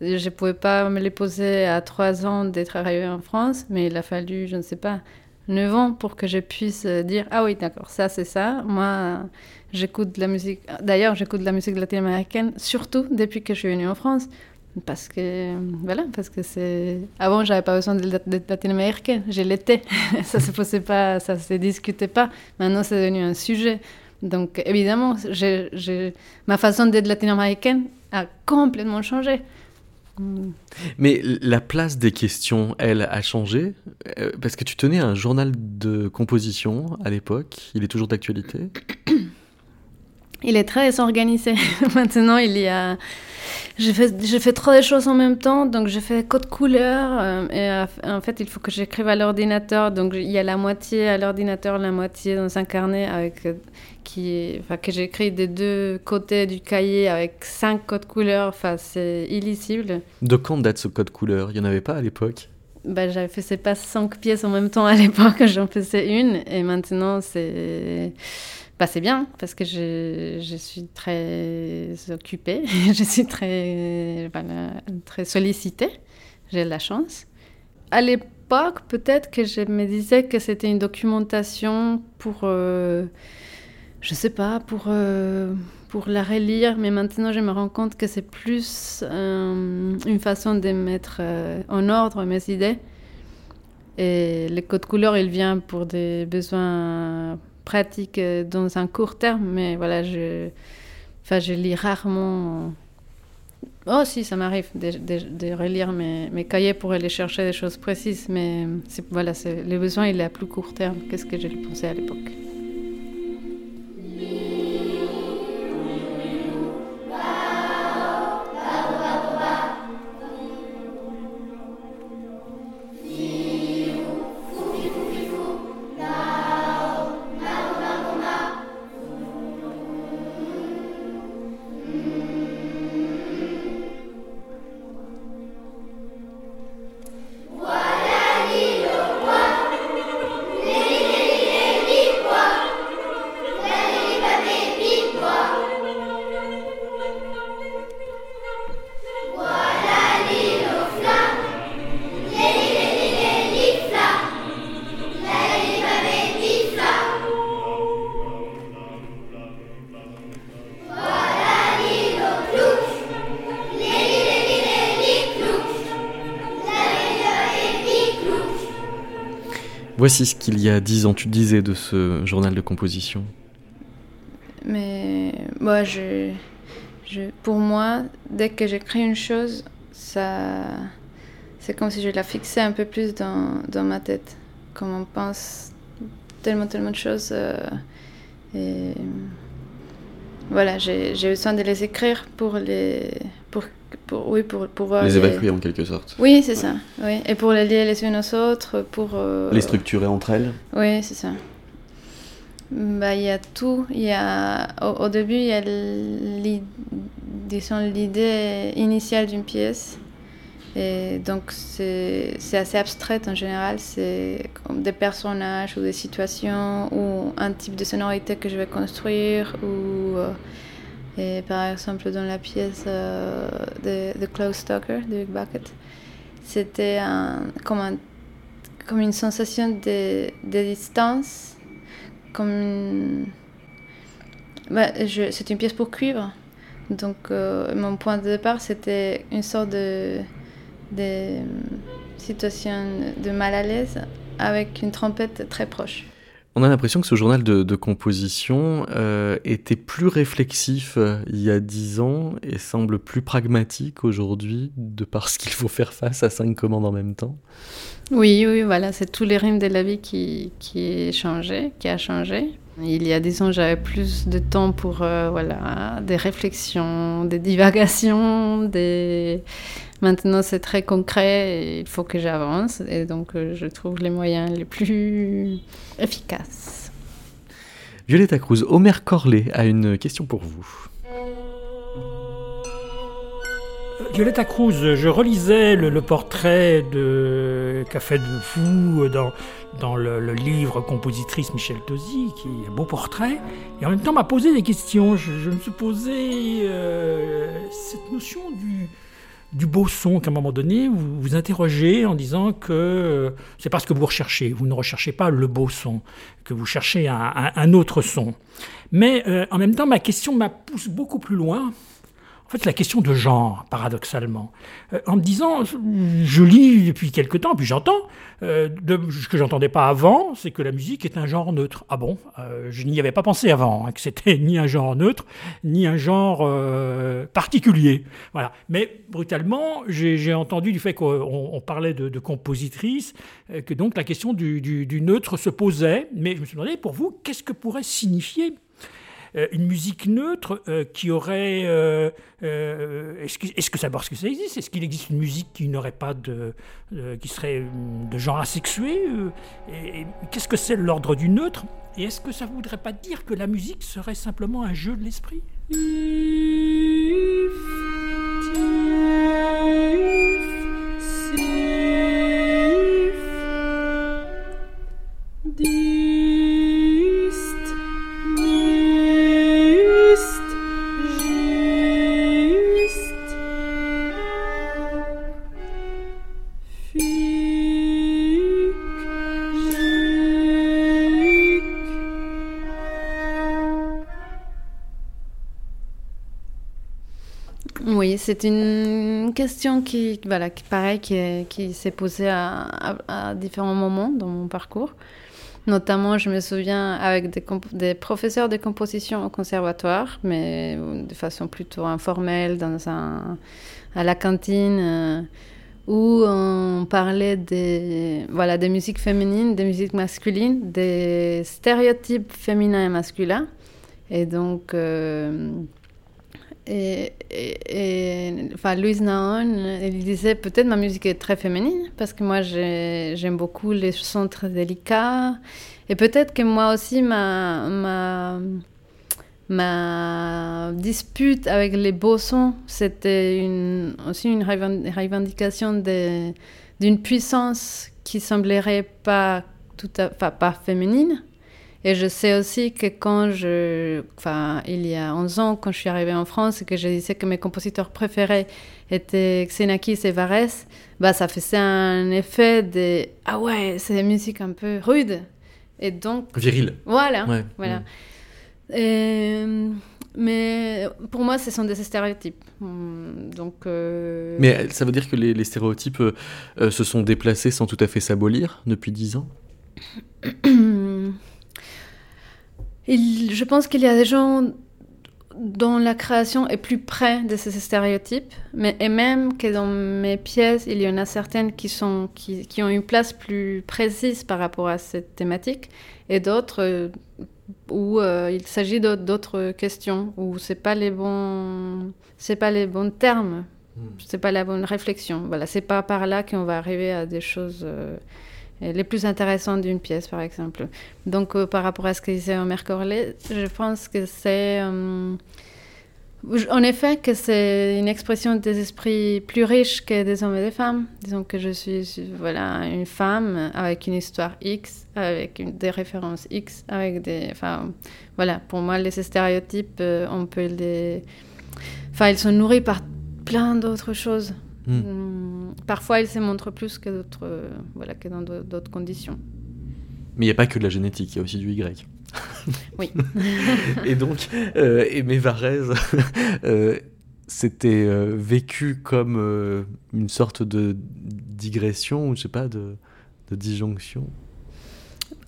S5: je ne pouvais pas me les poser à trois ans d'être arrivée en France, mais il a fallu, je ne sais pas, neuf ans pour que je puisse dire Ah oui, d'accord, ça c'est ça. Moi, j'écoute de la musique. D'ailleurs, j'écoute de la musique latino-américaine, surtout depuis que je suis venue en France parce que voilà parce que c'est avant j'avais pas besoin d'être latino-américaine je l'étais. *laughs* Ça se posait pas ça se discutait pas. Maintenant c'est devenu un sujet. Donc évidemment ma façon d'être latino-américaine a complètement changé.
S3: Mais la place des questions, elle, a changé? Euh, Parce que tu tenais un journal de composition à l'époque, il est toujours d'actualité? *coughs*
S5: Il est très organisé. *laughs* Maintenant, il y a je fais trop de choses en même temps, donc je fais code couleur. Euh, et euh, en fait, il faut que j'écrive à l'ordinateur. Donc il y a la moitié à l'ordinateur, la moitié dans un carnet avec, euh, qui enfin, que j'écris des deux côtés du cahier avec cinq codes couleurs. Enfin, c'est illisible.
S3: De quand date ce code couleur? Il n'y en avait pas à l'époque?
S5: Bah, j'avais fait pas cinq pièces en même temps à l'époque, *laughs* j'en faisais une et maintenant c'est bah, c'est bien parce que je, suis très occupée, *laughs* je suis très, très sollicitée, j'ai la chance. À l'époque, peut-être que je me disais que c'était une documentation pour, euh, je sais pas, pour, euh, pour la relire, mais maintenant je me rends compte que c'est plus euh, une façon de mettre euh, en ordre mes idées. Et le code couleur, il vient pour des besoins pratiques dans un court terme, mais voilà, je, enfin, je lis rarement. Oh si, ça m'arrive de, relire mes, cahiers pour aller chercher des choses précises, mais voilà, le besoin il est à plus court terme que ce que j'ai pensé à l'époque.
S3: Voici ce qu'il y a dix ans, tu disais de ce journal de composition.
S5: Mais moi, je, pour moi, dès que j'écris une chose, ça, c'est comme si je la fixais un peu plus dans, dans ma tête. Comme on pense tellement, tellement de choses. euh, et voilà, j'ai besoin de les écrire pour les. Pour, oui, pour pouvoir.
S3: Les évacuer en quelque sorte.
S5: Oui, c'est ça. Oui. Et pour les lier les unes aux autres, pour. euh,
S3: Les structurer entre elles.
S5: oui, c'est ça. Bah, il y a tout. Il y a, au, au début, il y a l'idée initiale d'une pièce. Et donc, c'est c'est assez abstrait en général. C'est comme des personnages ou des situations ou un type de sonorité que je vais construire. Ou, euh, et par exemple, dans la pièce euh, de, de Klaus Stalker, de Big Bucket, c'était un, comme, un, comme une sensation de, de distance comme. Bah, c'est une pièce pour cuivre. Donc, euh, mon point de départ, c'était une sorte de, de situation de mal à l'aise avec une trompette très proche.
S3: On a l'impression que ce journal de, composition euh, était plus réflexif euh, il y a dix ans et semble plus pragmatique aujourd'hui, de par ce qu'il faut faire face à cinq commandes en même temps.
S5: Oui, oui, voilà, c'est tous les rythmes de la vie qui, qui est changé, qui a changé. Il y a dix ans, j'avais plus de temps pour euh, voilà, des réflexions, des divagations, des... Maintenant, c'est très concret et il faut que j'avance. Et donc, euh, je trouve les moyens les plus efficaces.
S3: Violetta Cruz, Omer Corlet a une question pour vous.
S9: Violetta Cruz, je relisais le, le portrait de qu'a fait de vous dans, dans le, le livre Compositrice Michel Tosi, qui est un beau portrait, et en même temps m'a posé des questions. Je, je me suis posé euh, cette notion du, du beau son qu'à un moment donné, vous vous interrogez en disant que euh, c'est pas ce que vous recherchez. Vous ne recherchez pas le beau son, que vous cherchez un, un- autre son. Mais euh, en même temps, ma question m'a poussé beaucoup plus loin. En fait, la question de genre, paradoxalement. Euh, en me disant, je lis depuis quelque temps, puis j'entends, euh, ce que j'entendais pas avant, c'est que la musique est un genre neutre. Ah bon Euh, Je n'y avais pas pensé avant, hein, que c'était *laughs* ni un genre neutre, ni un genre particulier. Voilà. Mais brutalement, j'ai entendu du fait qu'on on parlait de, compositrice, que donc la question du, du- neutre se posait. Mais je me suis demandé, pour vous, qu'est-ce que pourrait signifier une musique neutre euh, qui aurait. euh, euh, est-ce que, ça, que ça existe? Est-ce qu'il existe une musique qui n'aurait pas de. euh, qui serait euh, de genre asexué euh, qu'est-ce que c'est l'ordre du neutre? Et est-ce que ça voudrait pas dire que la musique serait simplement un jeu de l'esprit?
S5: C'est une question qui, voilà, qui pareil, qui, s'est posée à, différents moments dans mon parcours. Notamment, je me souviens avec des, professeurs de composition au conservatoire, mais de façon plutôt informelle, dans un, à la cantine, euh, où on parlait des, voilà, des musiques féminines, des musiques masculines, des stéréotypes féminins et masculins. Et donc, euh, et, enfin, Louise Naon, elle disait peut-être ma musique est très féminine parce que moi j'aime beaucoup les sons très délicats et peut-être que moi aussi ma, ma, ma dispute avec les beaux sons c'était aussi une revendication d'une puissance qui semblerait pas tout à, enfin, pas féminine et je sais aussi que quand je. Enfin, il y a 11 ans, quand je suis arrivée en France et que je disais que mes compositeurs préférés étaient Xenakis et Varese, bah, ça faisait un effet de. Ah ouais, c'est une musique un peu rude. Et donc.
S3: Viril.
S5: Voilà. Ouais. voilà. Mm. Et, mais pour moi, ce sont des stéréotypes. Donc, euh...
S3: Mais ça veut dire que les, les stéréotypes euh, se sont déplacés sans tout à fait s'abolir depuis 10 ans? *clears throat*
S5: Il, je pense qu'il y a des gens dont la création est plus près de ces stéréotypes, mais et même que dans mes pièces, il y en a certaines qui, sont, qui, qui ont une place plus précise par rapport à cette thématique, et d'autres euh, où euh, il s'agit d'autres questions, où c'est pas les bons, c'est pas les bons termes, hmm. c'est pas la bonne réflexion. Voilà, c'est pas par là qu'on va arriver à des choses. Euh, les plus intéressantes d'une pièce, par exemple. Donc, euh, par rapport à ce que disait Omer Corlet, je pense que c'est... Euh, en effet, que c'est une expression des esprits plus riches que des hommes et des femmes. Disons que je suis voilà, une femme avec une histoire X, avec des références X, avec des... Enfin, voilà, pour moi, les stéréotypes, euh, on peut les... Enfin, ils sont nourris par plein d'autres choses. Hmm. Parfois, il se montre plus que, euh, voilà, que dans d'autres conditions.
S3: Mais il n'y a pas que de la génétique, il y a aussi du Y. *laughs*
S5: oui. *laughs*
S3: et donc, euh, Aimé Varese, *laughs* euh, c'était euh, vécu comme euh, une sorte de digression, ou je sais pas, de, de disjonction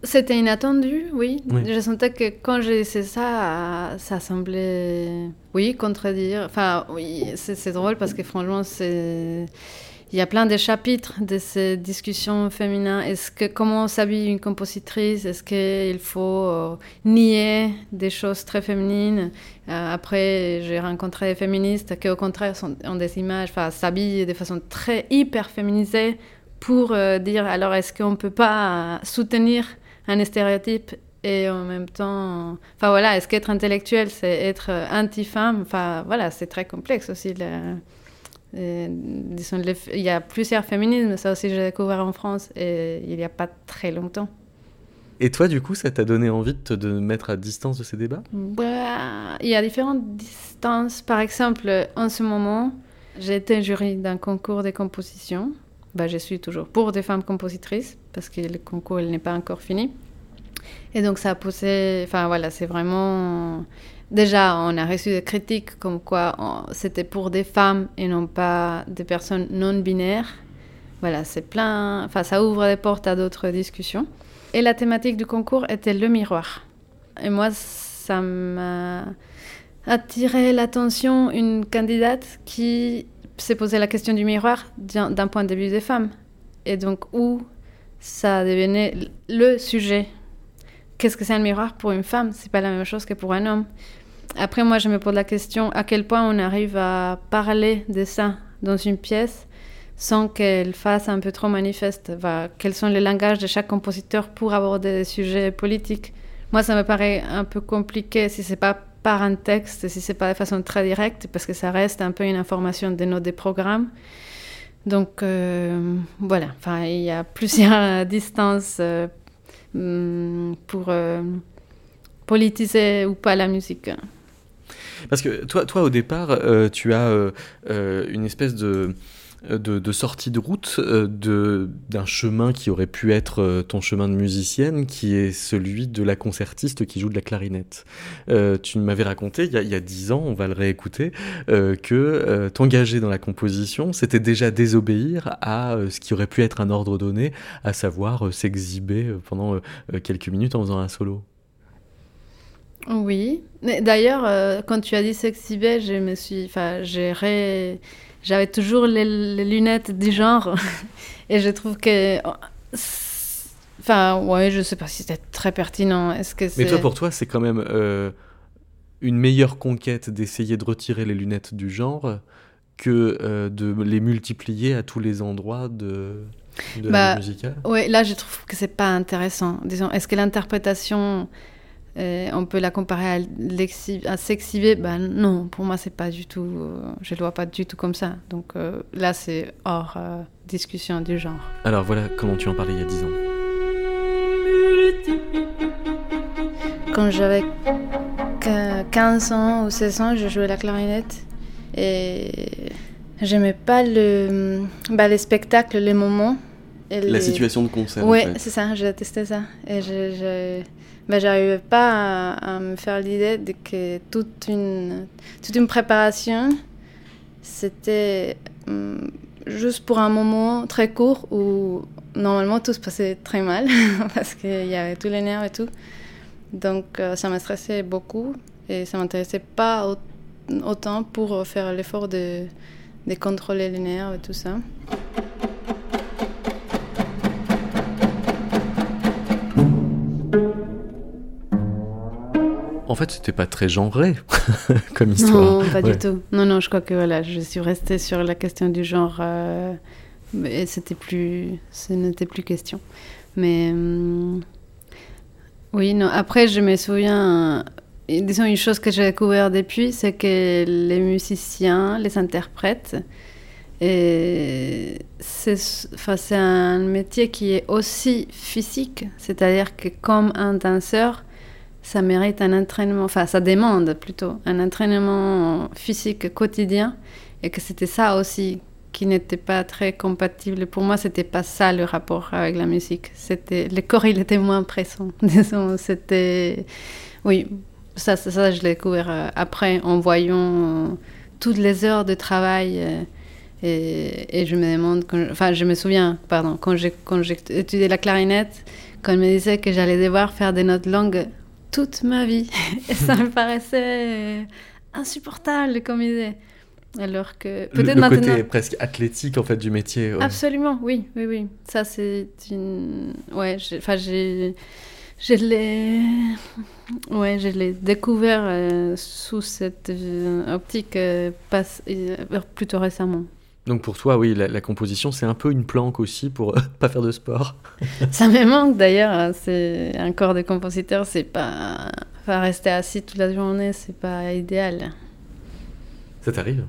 S5: c'était inattendu, oui. oui. Je sentais que quand j'ai dit ça, ça semblait, oui, contredire. Enfin, oui, c'est drôle parce que franchement, c'est il y a plein de chapitres de ces discussions féminines. Est-ce que comment s'habille une compositrice? Est-ce qu'il faut euh, nier des choses très féminines? Euh, Après, j'ai rencontré des féministes qui, au contraire, sont, ont des images, enfin, s'habillent de façon très hyper féminisée pour euh, dire alors est-ce qu'on peut pas soutenir un stéréotype et en même temps, enfin voilà, est-ce qu'être intellectuel, c'est être anti-femme? Enfin voilà, c'est très complexe aussi. Le, et, disons, le, il y a plusieurs féminismes, ça aussi j'ai découvert en France et il n'y a pas très longtemps.
S3: Et toi, du coup, ça t'a donné envie de te mettre à distance de ces débats?
S5: Bah, Il y a différentes distances. Par exemple, en ce moment, j'ai été jury d'un concours de composition. Bah, je suis toujours pour des femmes compositrices parce que le concours n'est pas encore fini. Et donc ça a poussé, enfin voilà, c'est vraiment... Déjà, on a reçu des critiques comme quoi c'était pour des femmes et non pas des personnes non binaires. Voilà, c'est plein, enfin ça ouvre des portes à d'autres discussions. Et la thématique du concours était le miroir. Et moi, ça m'a attiré l'attention une candidate qui s'est posé la question du miroir d'un point de vue des femmes. Et donc, où ça devenait le sujet? Qu'est-ce que c'est un miroir pour une femme? C'est pas la même chose que pour un homme. Après, moi, je me pose la question à quel point on arrive à parler de ça dans une pièce sans qu'elle fasse un peu trop manifeste? Quels sont les langages de chaque compositeur pour aborder des sujets politiques? Moi, ça me paraît un peu compliqué si c'est pas par un texte, si c'est pas de façon très directe, parce que ça reste un peu une information de nos des programmes. Donc euh, voilà, enfin, il y a plusieurs *laughs* distances euh, mm, pour euh, politiser ou pas la musique.
S3: Parce que toi, toi au départ, tu as une espèce de de, sortie de route de, d'un chemin qui aurait pu être ton chemin de musicienne, qui est celui de la concertiste qui joue de la clarinette. tu m'avais raconté il y, a, dix ans, on va le réécouter, que t'engager dans la composition, c'était déjà désobéir à ce qui aurait pu être un ordre donné, à savoir s'exhiber pendant quelques minutes en faisant un solo.
S5: Oui. D'ailleurs, euh, quand tu as dit beige, je me suis, enfin, j'ai j'avais toujours les, lunettes du genre, *laughs* et je trouve que, enfin, ouais, je sais pas si c'était très pertinent. Est-ce que
S3: Mais toi, pour toi, c'est quand même euh, une meilleure conquête d'essayer de retirer les lunettes du genre que euh, de les multiplier à tous les endroits de. De
S5: bah,
S3: la musicale?
S5: Oui, là je trouve que c'est pas intéressant. Disons, est-ce que l'interprétation euh, on peut la comparer à, à s'exhiber Ben non, pour moi, c'est pas du tout. Euh, je le vois pas du tout comme ça. Donc euh, là, c'est hors discussion du genre.
S3: Alors voilà comment tu en parlais il y a 10
S5: ans. Quand j'avais 15 ans ou 16 ans, je jouais la clarinette. Et j'aimais pas le, bah, les spectacles, les moments.
S3: la situation de concert.
S5: Oui,
S3: en fait.
S5: c'est ça, j'ai testé ça. Et je j'arrivais pas à, me faire l'idée que toute une, toute une préparation, c'était hum, juste pour un moment très court où normalement tout se passait très mal *laughs* parce qu'il y avait tous les nerfs et tout. Donc euh, ça me stressait beaucoup et ça m'intéressait pas autant pour faire l'effort de, de contrôler les nerfs et tout ça.
S3: En fait, c'était pas très genré *laughs* comme histoire.
S5: Non, pas du tout. Non, non, je crois que voilà, je suis restée sur la question du genre. Euh, et c'était plus, ce n'était plus question. Mais hum, oui, non. Après, je me souviens. disons une chose que j'ai découvert depuis, c'est que les musiciens, les interprètes, et c'est, c'est un métier qui est aussi physique, c'est-à-dire que comme un danseur, ça mérite un entraînement, enfin ça demande plutôt un entraînement physique quotidien et que c'était ça aussi qui n'était pas très compatible. Pour moi, c'était pas ça le rapport avec la musique. C'était le corps, il était moins pressant. *laughs* C'était oui, ça, ça, je l'ai découvert euh, après en voyant euh, toutes les heures de travail. Euh, et, je me demande, enfin, je me souviens, pardon, quand j'ai quand j'ai étudié la clarinette, quand on me disait que j'allais devoir faire des notes longues toute ma vie. Et ça me paraissait insupportable comme idée. Alors que
S3: peut-être le, le côté presque athlétique en fait du métier.
S5: Absolument, oui, oui, oui. Ça c'est une, ouais, enfin j'ai, je l'ai, ouais, je l'ai découvert euh, sous cette euh, optique euh, plutôt récemment.
S3: Donc pour toi, oui, la, composition, c'est un peu une planque aussi pour *laughs* pas faire de sport. *laughs*
S5: Ça me manque d'ailleurs. Hein, c'est un corps de compositeur, c'est pas, enfin, rester assis toute la journée, c'est pas idéal.
S3: Ça t'arrive?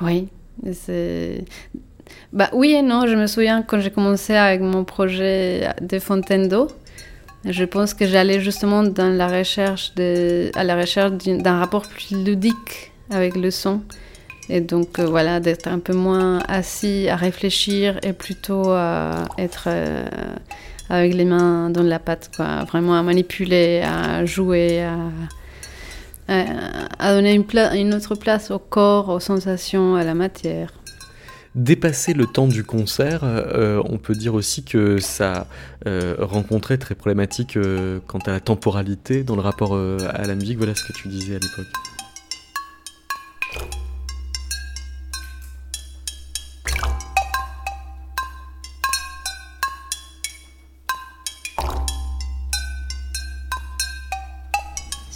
S5: Oui, c'est. Bah oui et non. Je me souviens quand j'ai commencé avec mon projet de fontaine d'eau. Je pense que j'allais justement dans la recherche de, à la recherche d'un rapport plus ludique avec le son. Et donc euh, voilà, d'être un peu moins assis à réfléchir et plutôt à être euh, avec les mains dans la pâte, quoi. Vraiment à manipuler, à jouer, à, donner une, autre place au corps, aux sensations, à la matière.
S3: Dépasser le temps du concert, euh, on peut dire aussi que ça rencontrait très problématique quant à la temporalité dans le rapport à la musique. Voilà ce que tu disais à l'époque.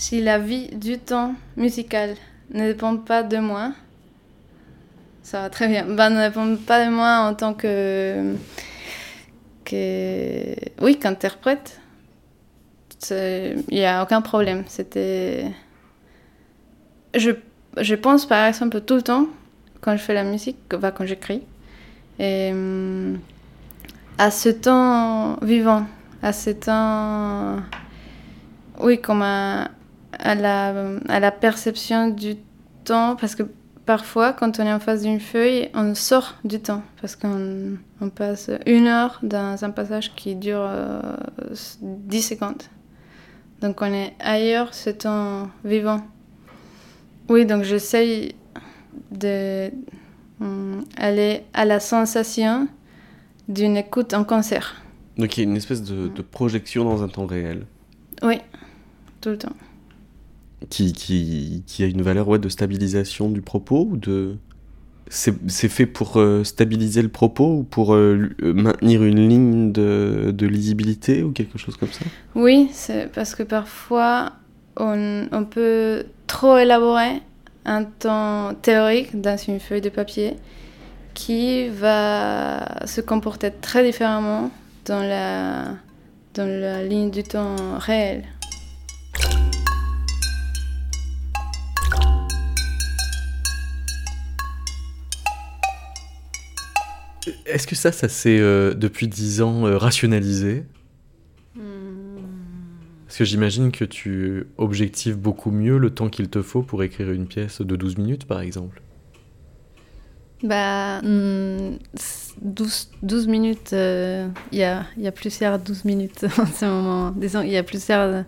S5: Si la vie du temps musical ne dépend pas de moi, ça va très bien. Ben, ne dépend pas de moi en tant que. que oui, qu'interprète. Il n'y a aucun problème. C'était. Je, je pense par exemple tout le temps, quand je fais la musique, quand j'écris, et hum, à ce temps vivant, à ce temps. Oui, comme un, à la, à la perception du temps, parce que parfois, quand on est en face d'une feuille, on sort du temps parce qu'on on passe une heure dans un passage qui dure euh, 10 secondes. Donc on est ailleurs, ce temps vivant. Oui, donc j'essaye de hum, aller à la sensation d'une écoute en concert.
S10: Donc il y a une espèce de, de projection dans un temps réel
S5: Oui, tout le temps.
S10: Qui, qui, qui a une valeur ouais, de stabilisation du propos ou de... C'est fait pour euh, stabiliser le propos ou pour euh, euh, maintenir une ligne de, de lisibilité ou quelque chose comme ça?
S5: Oui, c'est parce que parfois on, on peut trop élaborer un temps théorique dans une feuille de papier qui va se comporter très différemment dans la, dans la ligne du temps réel.
S3: Est-ce que ça, ça s'est euh, depuis 10 ans euh, rationalisé Parce que j'imagine que tu objectives beaucoup mieux le temps qu'il te faut pour écrire une pièce de 12 minutes, par exemple.
S5: Bah, hum, 12, 12 minutes, euh, il y, a, y a plusieurs 12 minutes *laughs* en ce moment. Disons, il y a plusieurs.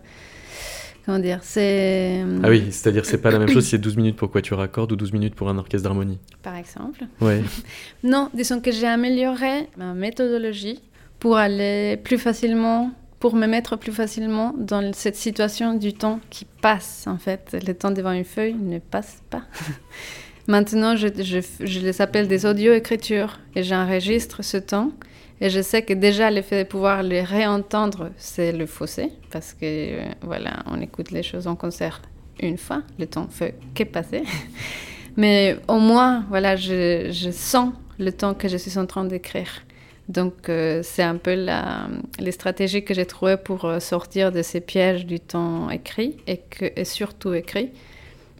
S5: Euh, comment dire C'est. hum,
S3: Ah oui, c'est-à-dire c'est pas la même *coughs* chose si c'est 12 minutes pour quoi tu raccordes ou 12 minutes pour un orchestre d'harmonie.
S5: Par exemple.
S3: Ouais. *laughs*
S5: Non, disons que j'ai amélioré ma méthodologie pour aller plus facilement, pour me mettre plus facilement dans cette situation du temps qui passe, en fait. Le temps devant une feuille ne passe pas. *laughs* Maintenant, je, je- je les appelle des audio-écritures et j'enregistre ce temps. Et je sais que déjà, le fait de pouvoir les réentendre, c'est le fossé, parce que, euh, voilà, on écoute les choses en concert une fois, le temps fait que passer. *laughs* Mais au moins, voilà, je, je sens le temps que je suis en train d'écrire. Donc, euh, c'est un peu la, les stratégies que j'ai trouvées pour euh, sortir de ces pièges du temps écrit et, que, et surtout écrit.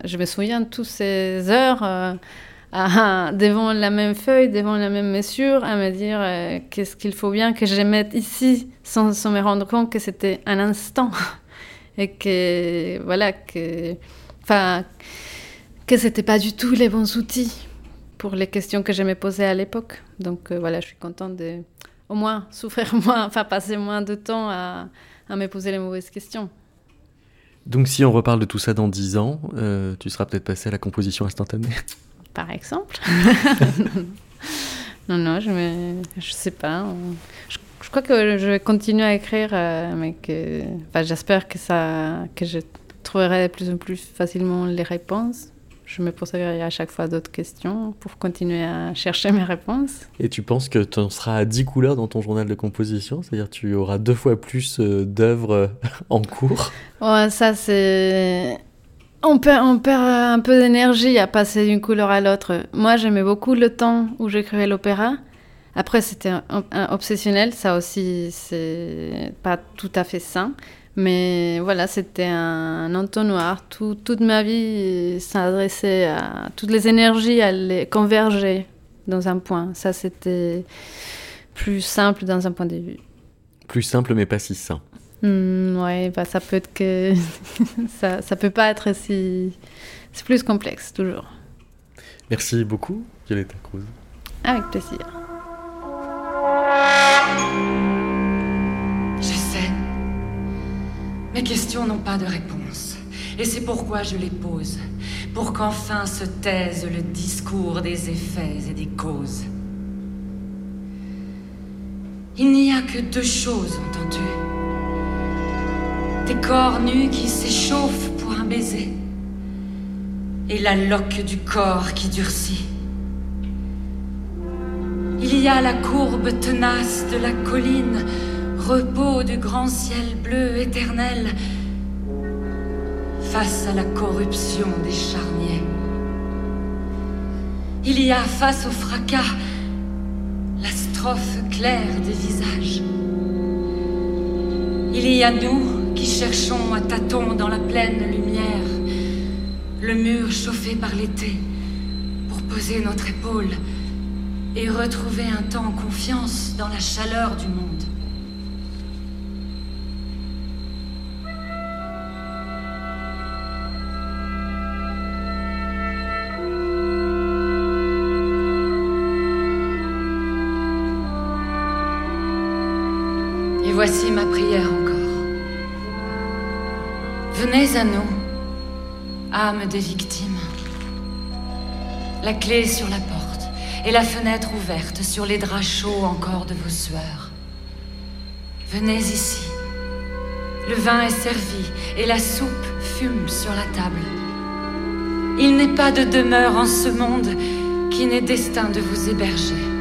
S5: Je me souviens de toutes ces heures à- devant la même feuille, devant la même mesure, à me dire euh, qu'est-ce qu'il faut bien que je mette ici sans, sans me rendre compte que c'était un instant *laughs* et que, voilà, que. Enfin que c'était pas du tout les bons outils pour les questions que je me posais à l'époque. Donc euh, voilà, je suis contente de au moins *laughs* souffrir moins, enfin passer moins de temps à, à me poser les mauvaises questions.
S3: Donc si on reparle de tout ça dans 10 ans, euh, tu seras peut-être passé à la composition instantanée. *laughs*
S5: Par exemple. non, non, je me, je sais pas. Je, je crois que je vais continuer à écrire, euh, mais que, enfin, j'espère que ça, que je trouverai de plus en plus facilement les réponses. Je me poserai à chaque fois d'autres questions pour continuer à chercher mes réponses.
S3: Et tu penses que tu en seras à 10 couleurs dans ton journal de composition? C'est-à-dire tu auras deux fois plus euh, d'œuvres en cours?
S5: Ouais, ça c'est. On perd, perd un peu d'énergie à passer d'une couleur à l'autre. Moi, j'aimais beaucoup le temps où j'écrivais l'opéra. Après, c'était obsessionnel. Ça aussi, c'est pas tout à fait sain. Mais voilà, c'était un entonnoir. Tout- toute ma vie s'adressait à. Toutes les énergies allaient converger dans un point. Ça, c'était plus simple dans un point de vue.
S3: Plus simple mais pas si sain.
S5: Hmm, ouais, bah, ça peut être que *laughs* ça, ça peut pas être si c'est plus complexe toujours.
S3: Merci beaucoup, Violetta Cruz.
S5: Avec plaisir.
S11: Je sais. Mes questions n'ont pas de réponse. Et c'est pourquoi je les pose. Pour qu'enfin se taise le discours des effets et des causes. Il n'y a que deux choses, entends-tu? Tes corps nus qui s'échauffent pour un baiser. Et la loque du corps qui durcit. Il y a la courbe tenace de la colline, repos du grand ciel bleu éternel, face à la corruption des charniers. Il y a face au fracas la strophe claire des visages. Il y a nous qui cherchons à tâtons dans la pleine lumière le mur chauffé par l'été pour poser notre épaule et retrouver un temps en confiance dans la chaleur du monde. Et voici ma prière Venez à nous, âme des victimes. La clé sur la porte et la fenêtre ouverte sur les draps chauds encore de vos sueurs. Venez ici. Le vin est servi et la soupe fume sur la table. Il n'est pas de demeure en ce monde qui n'ait destin de vous héberger.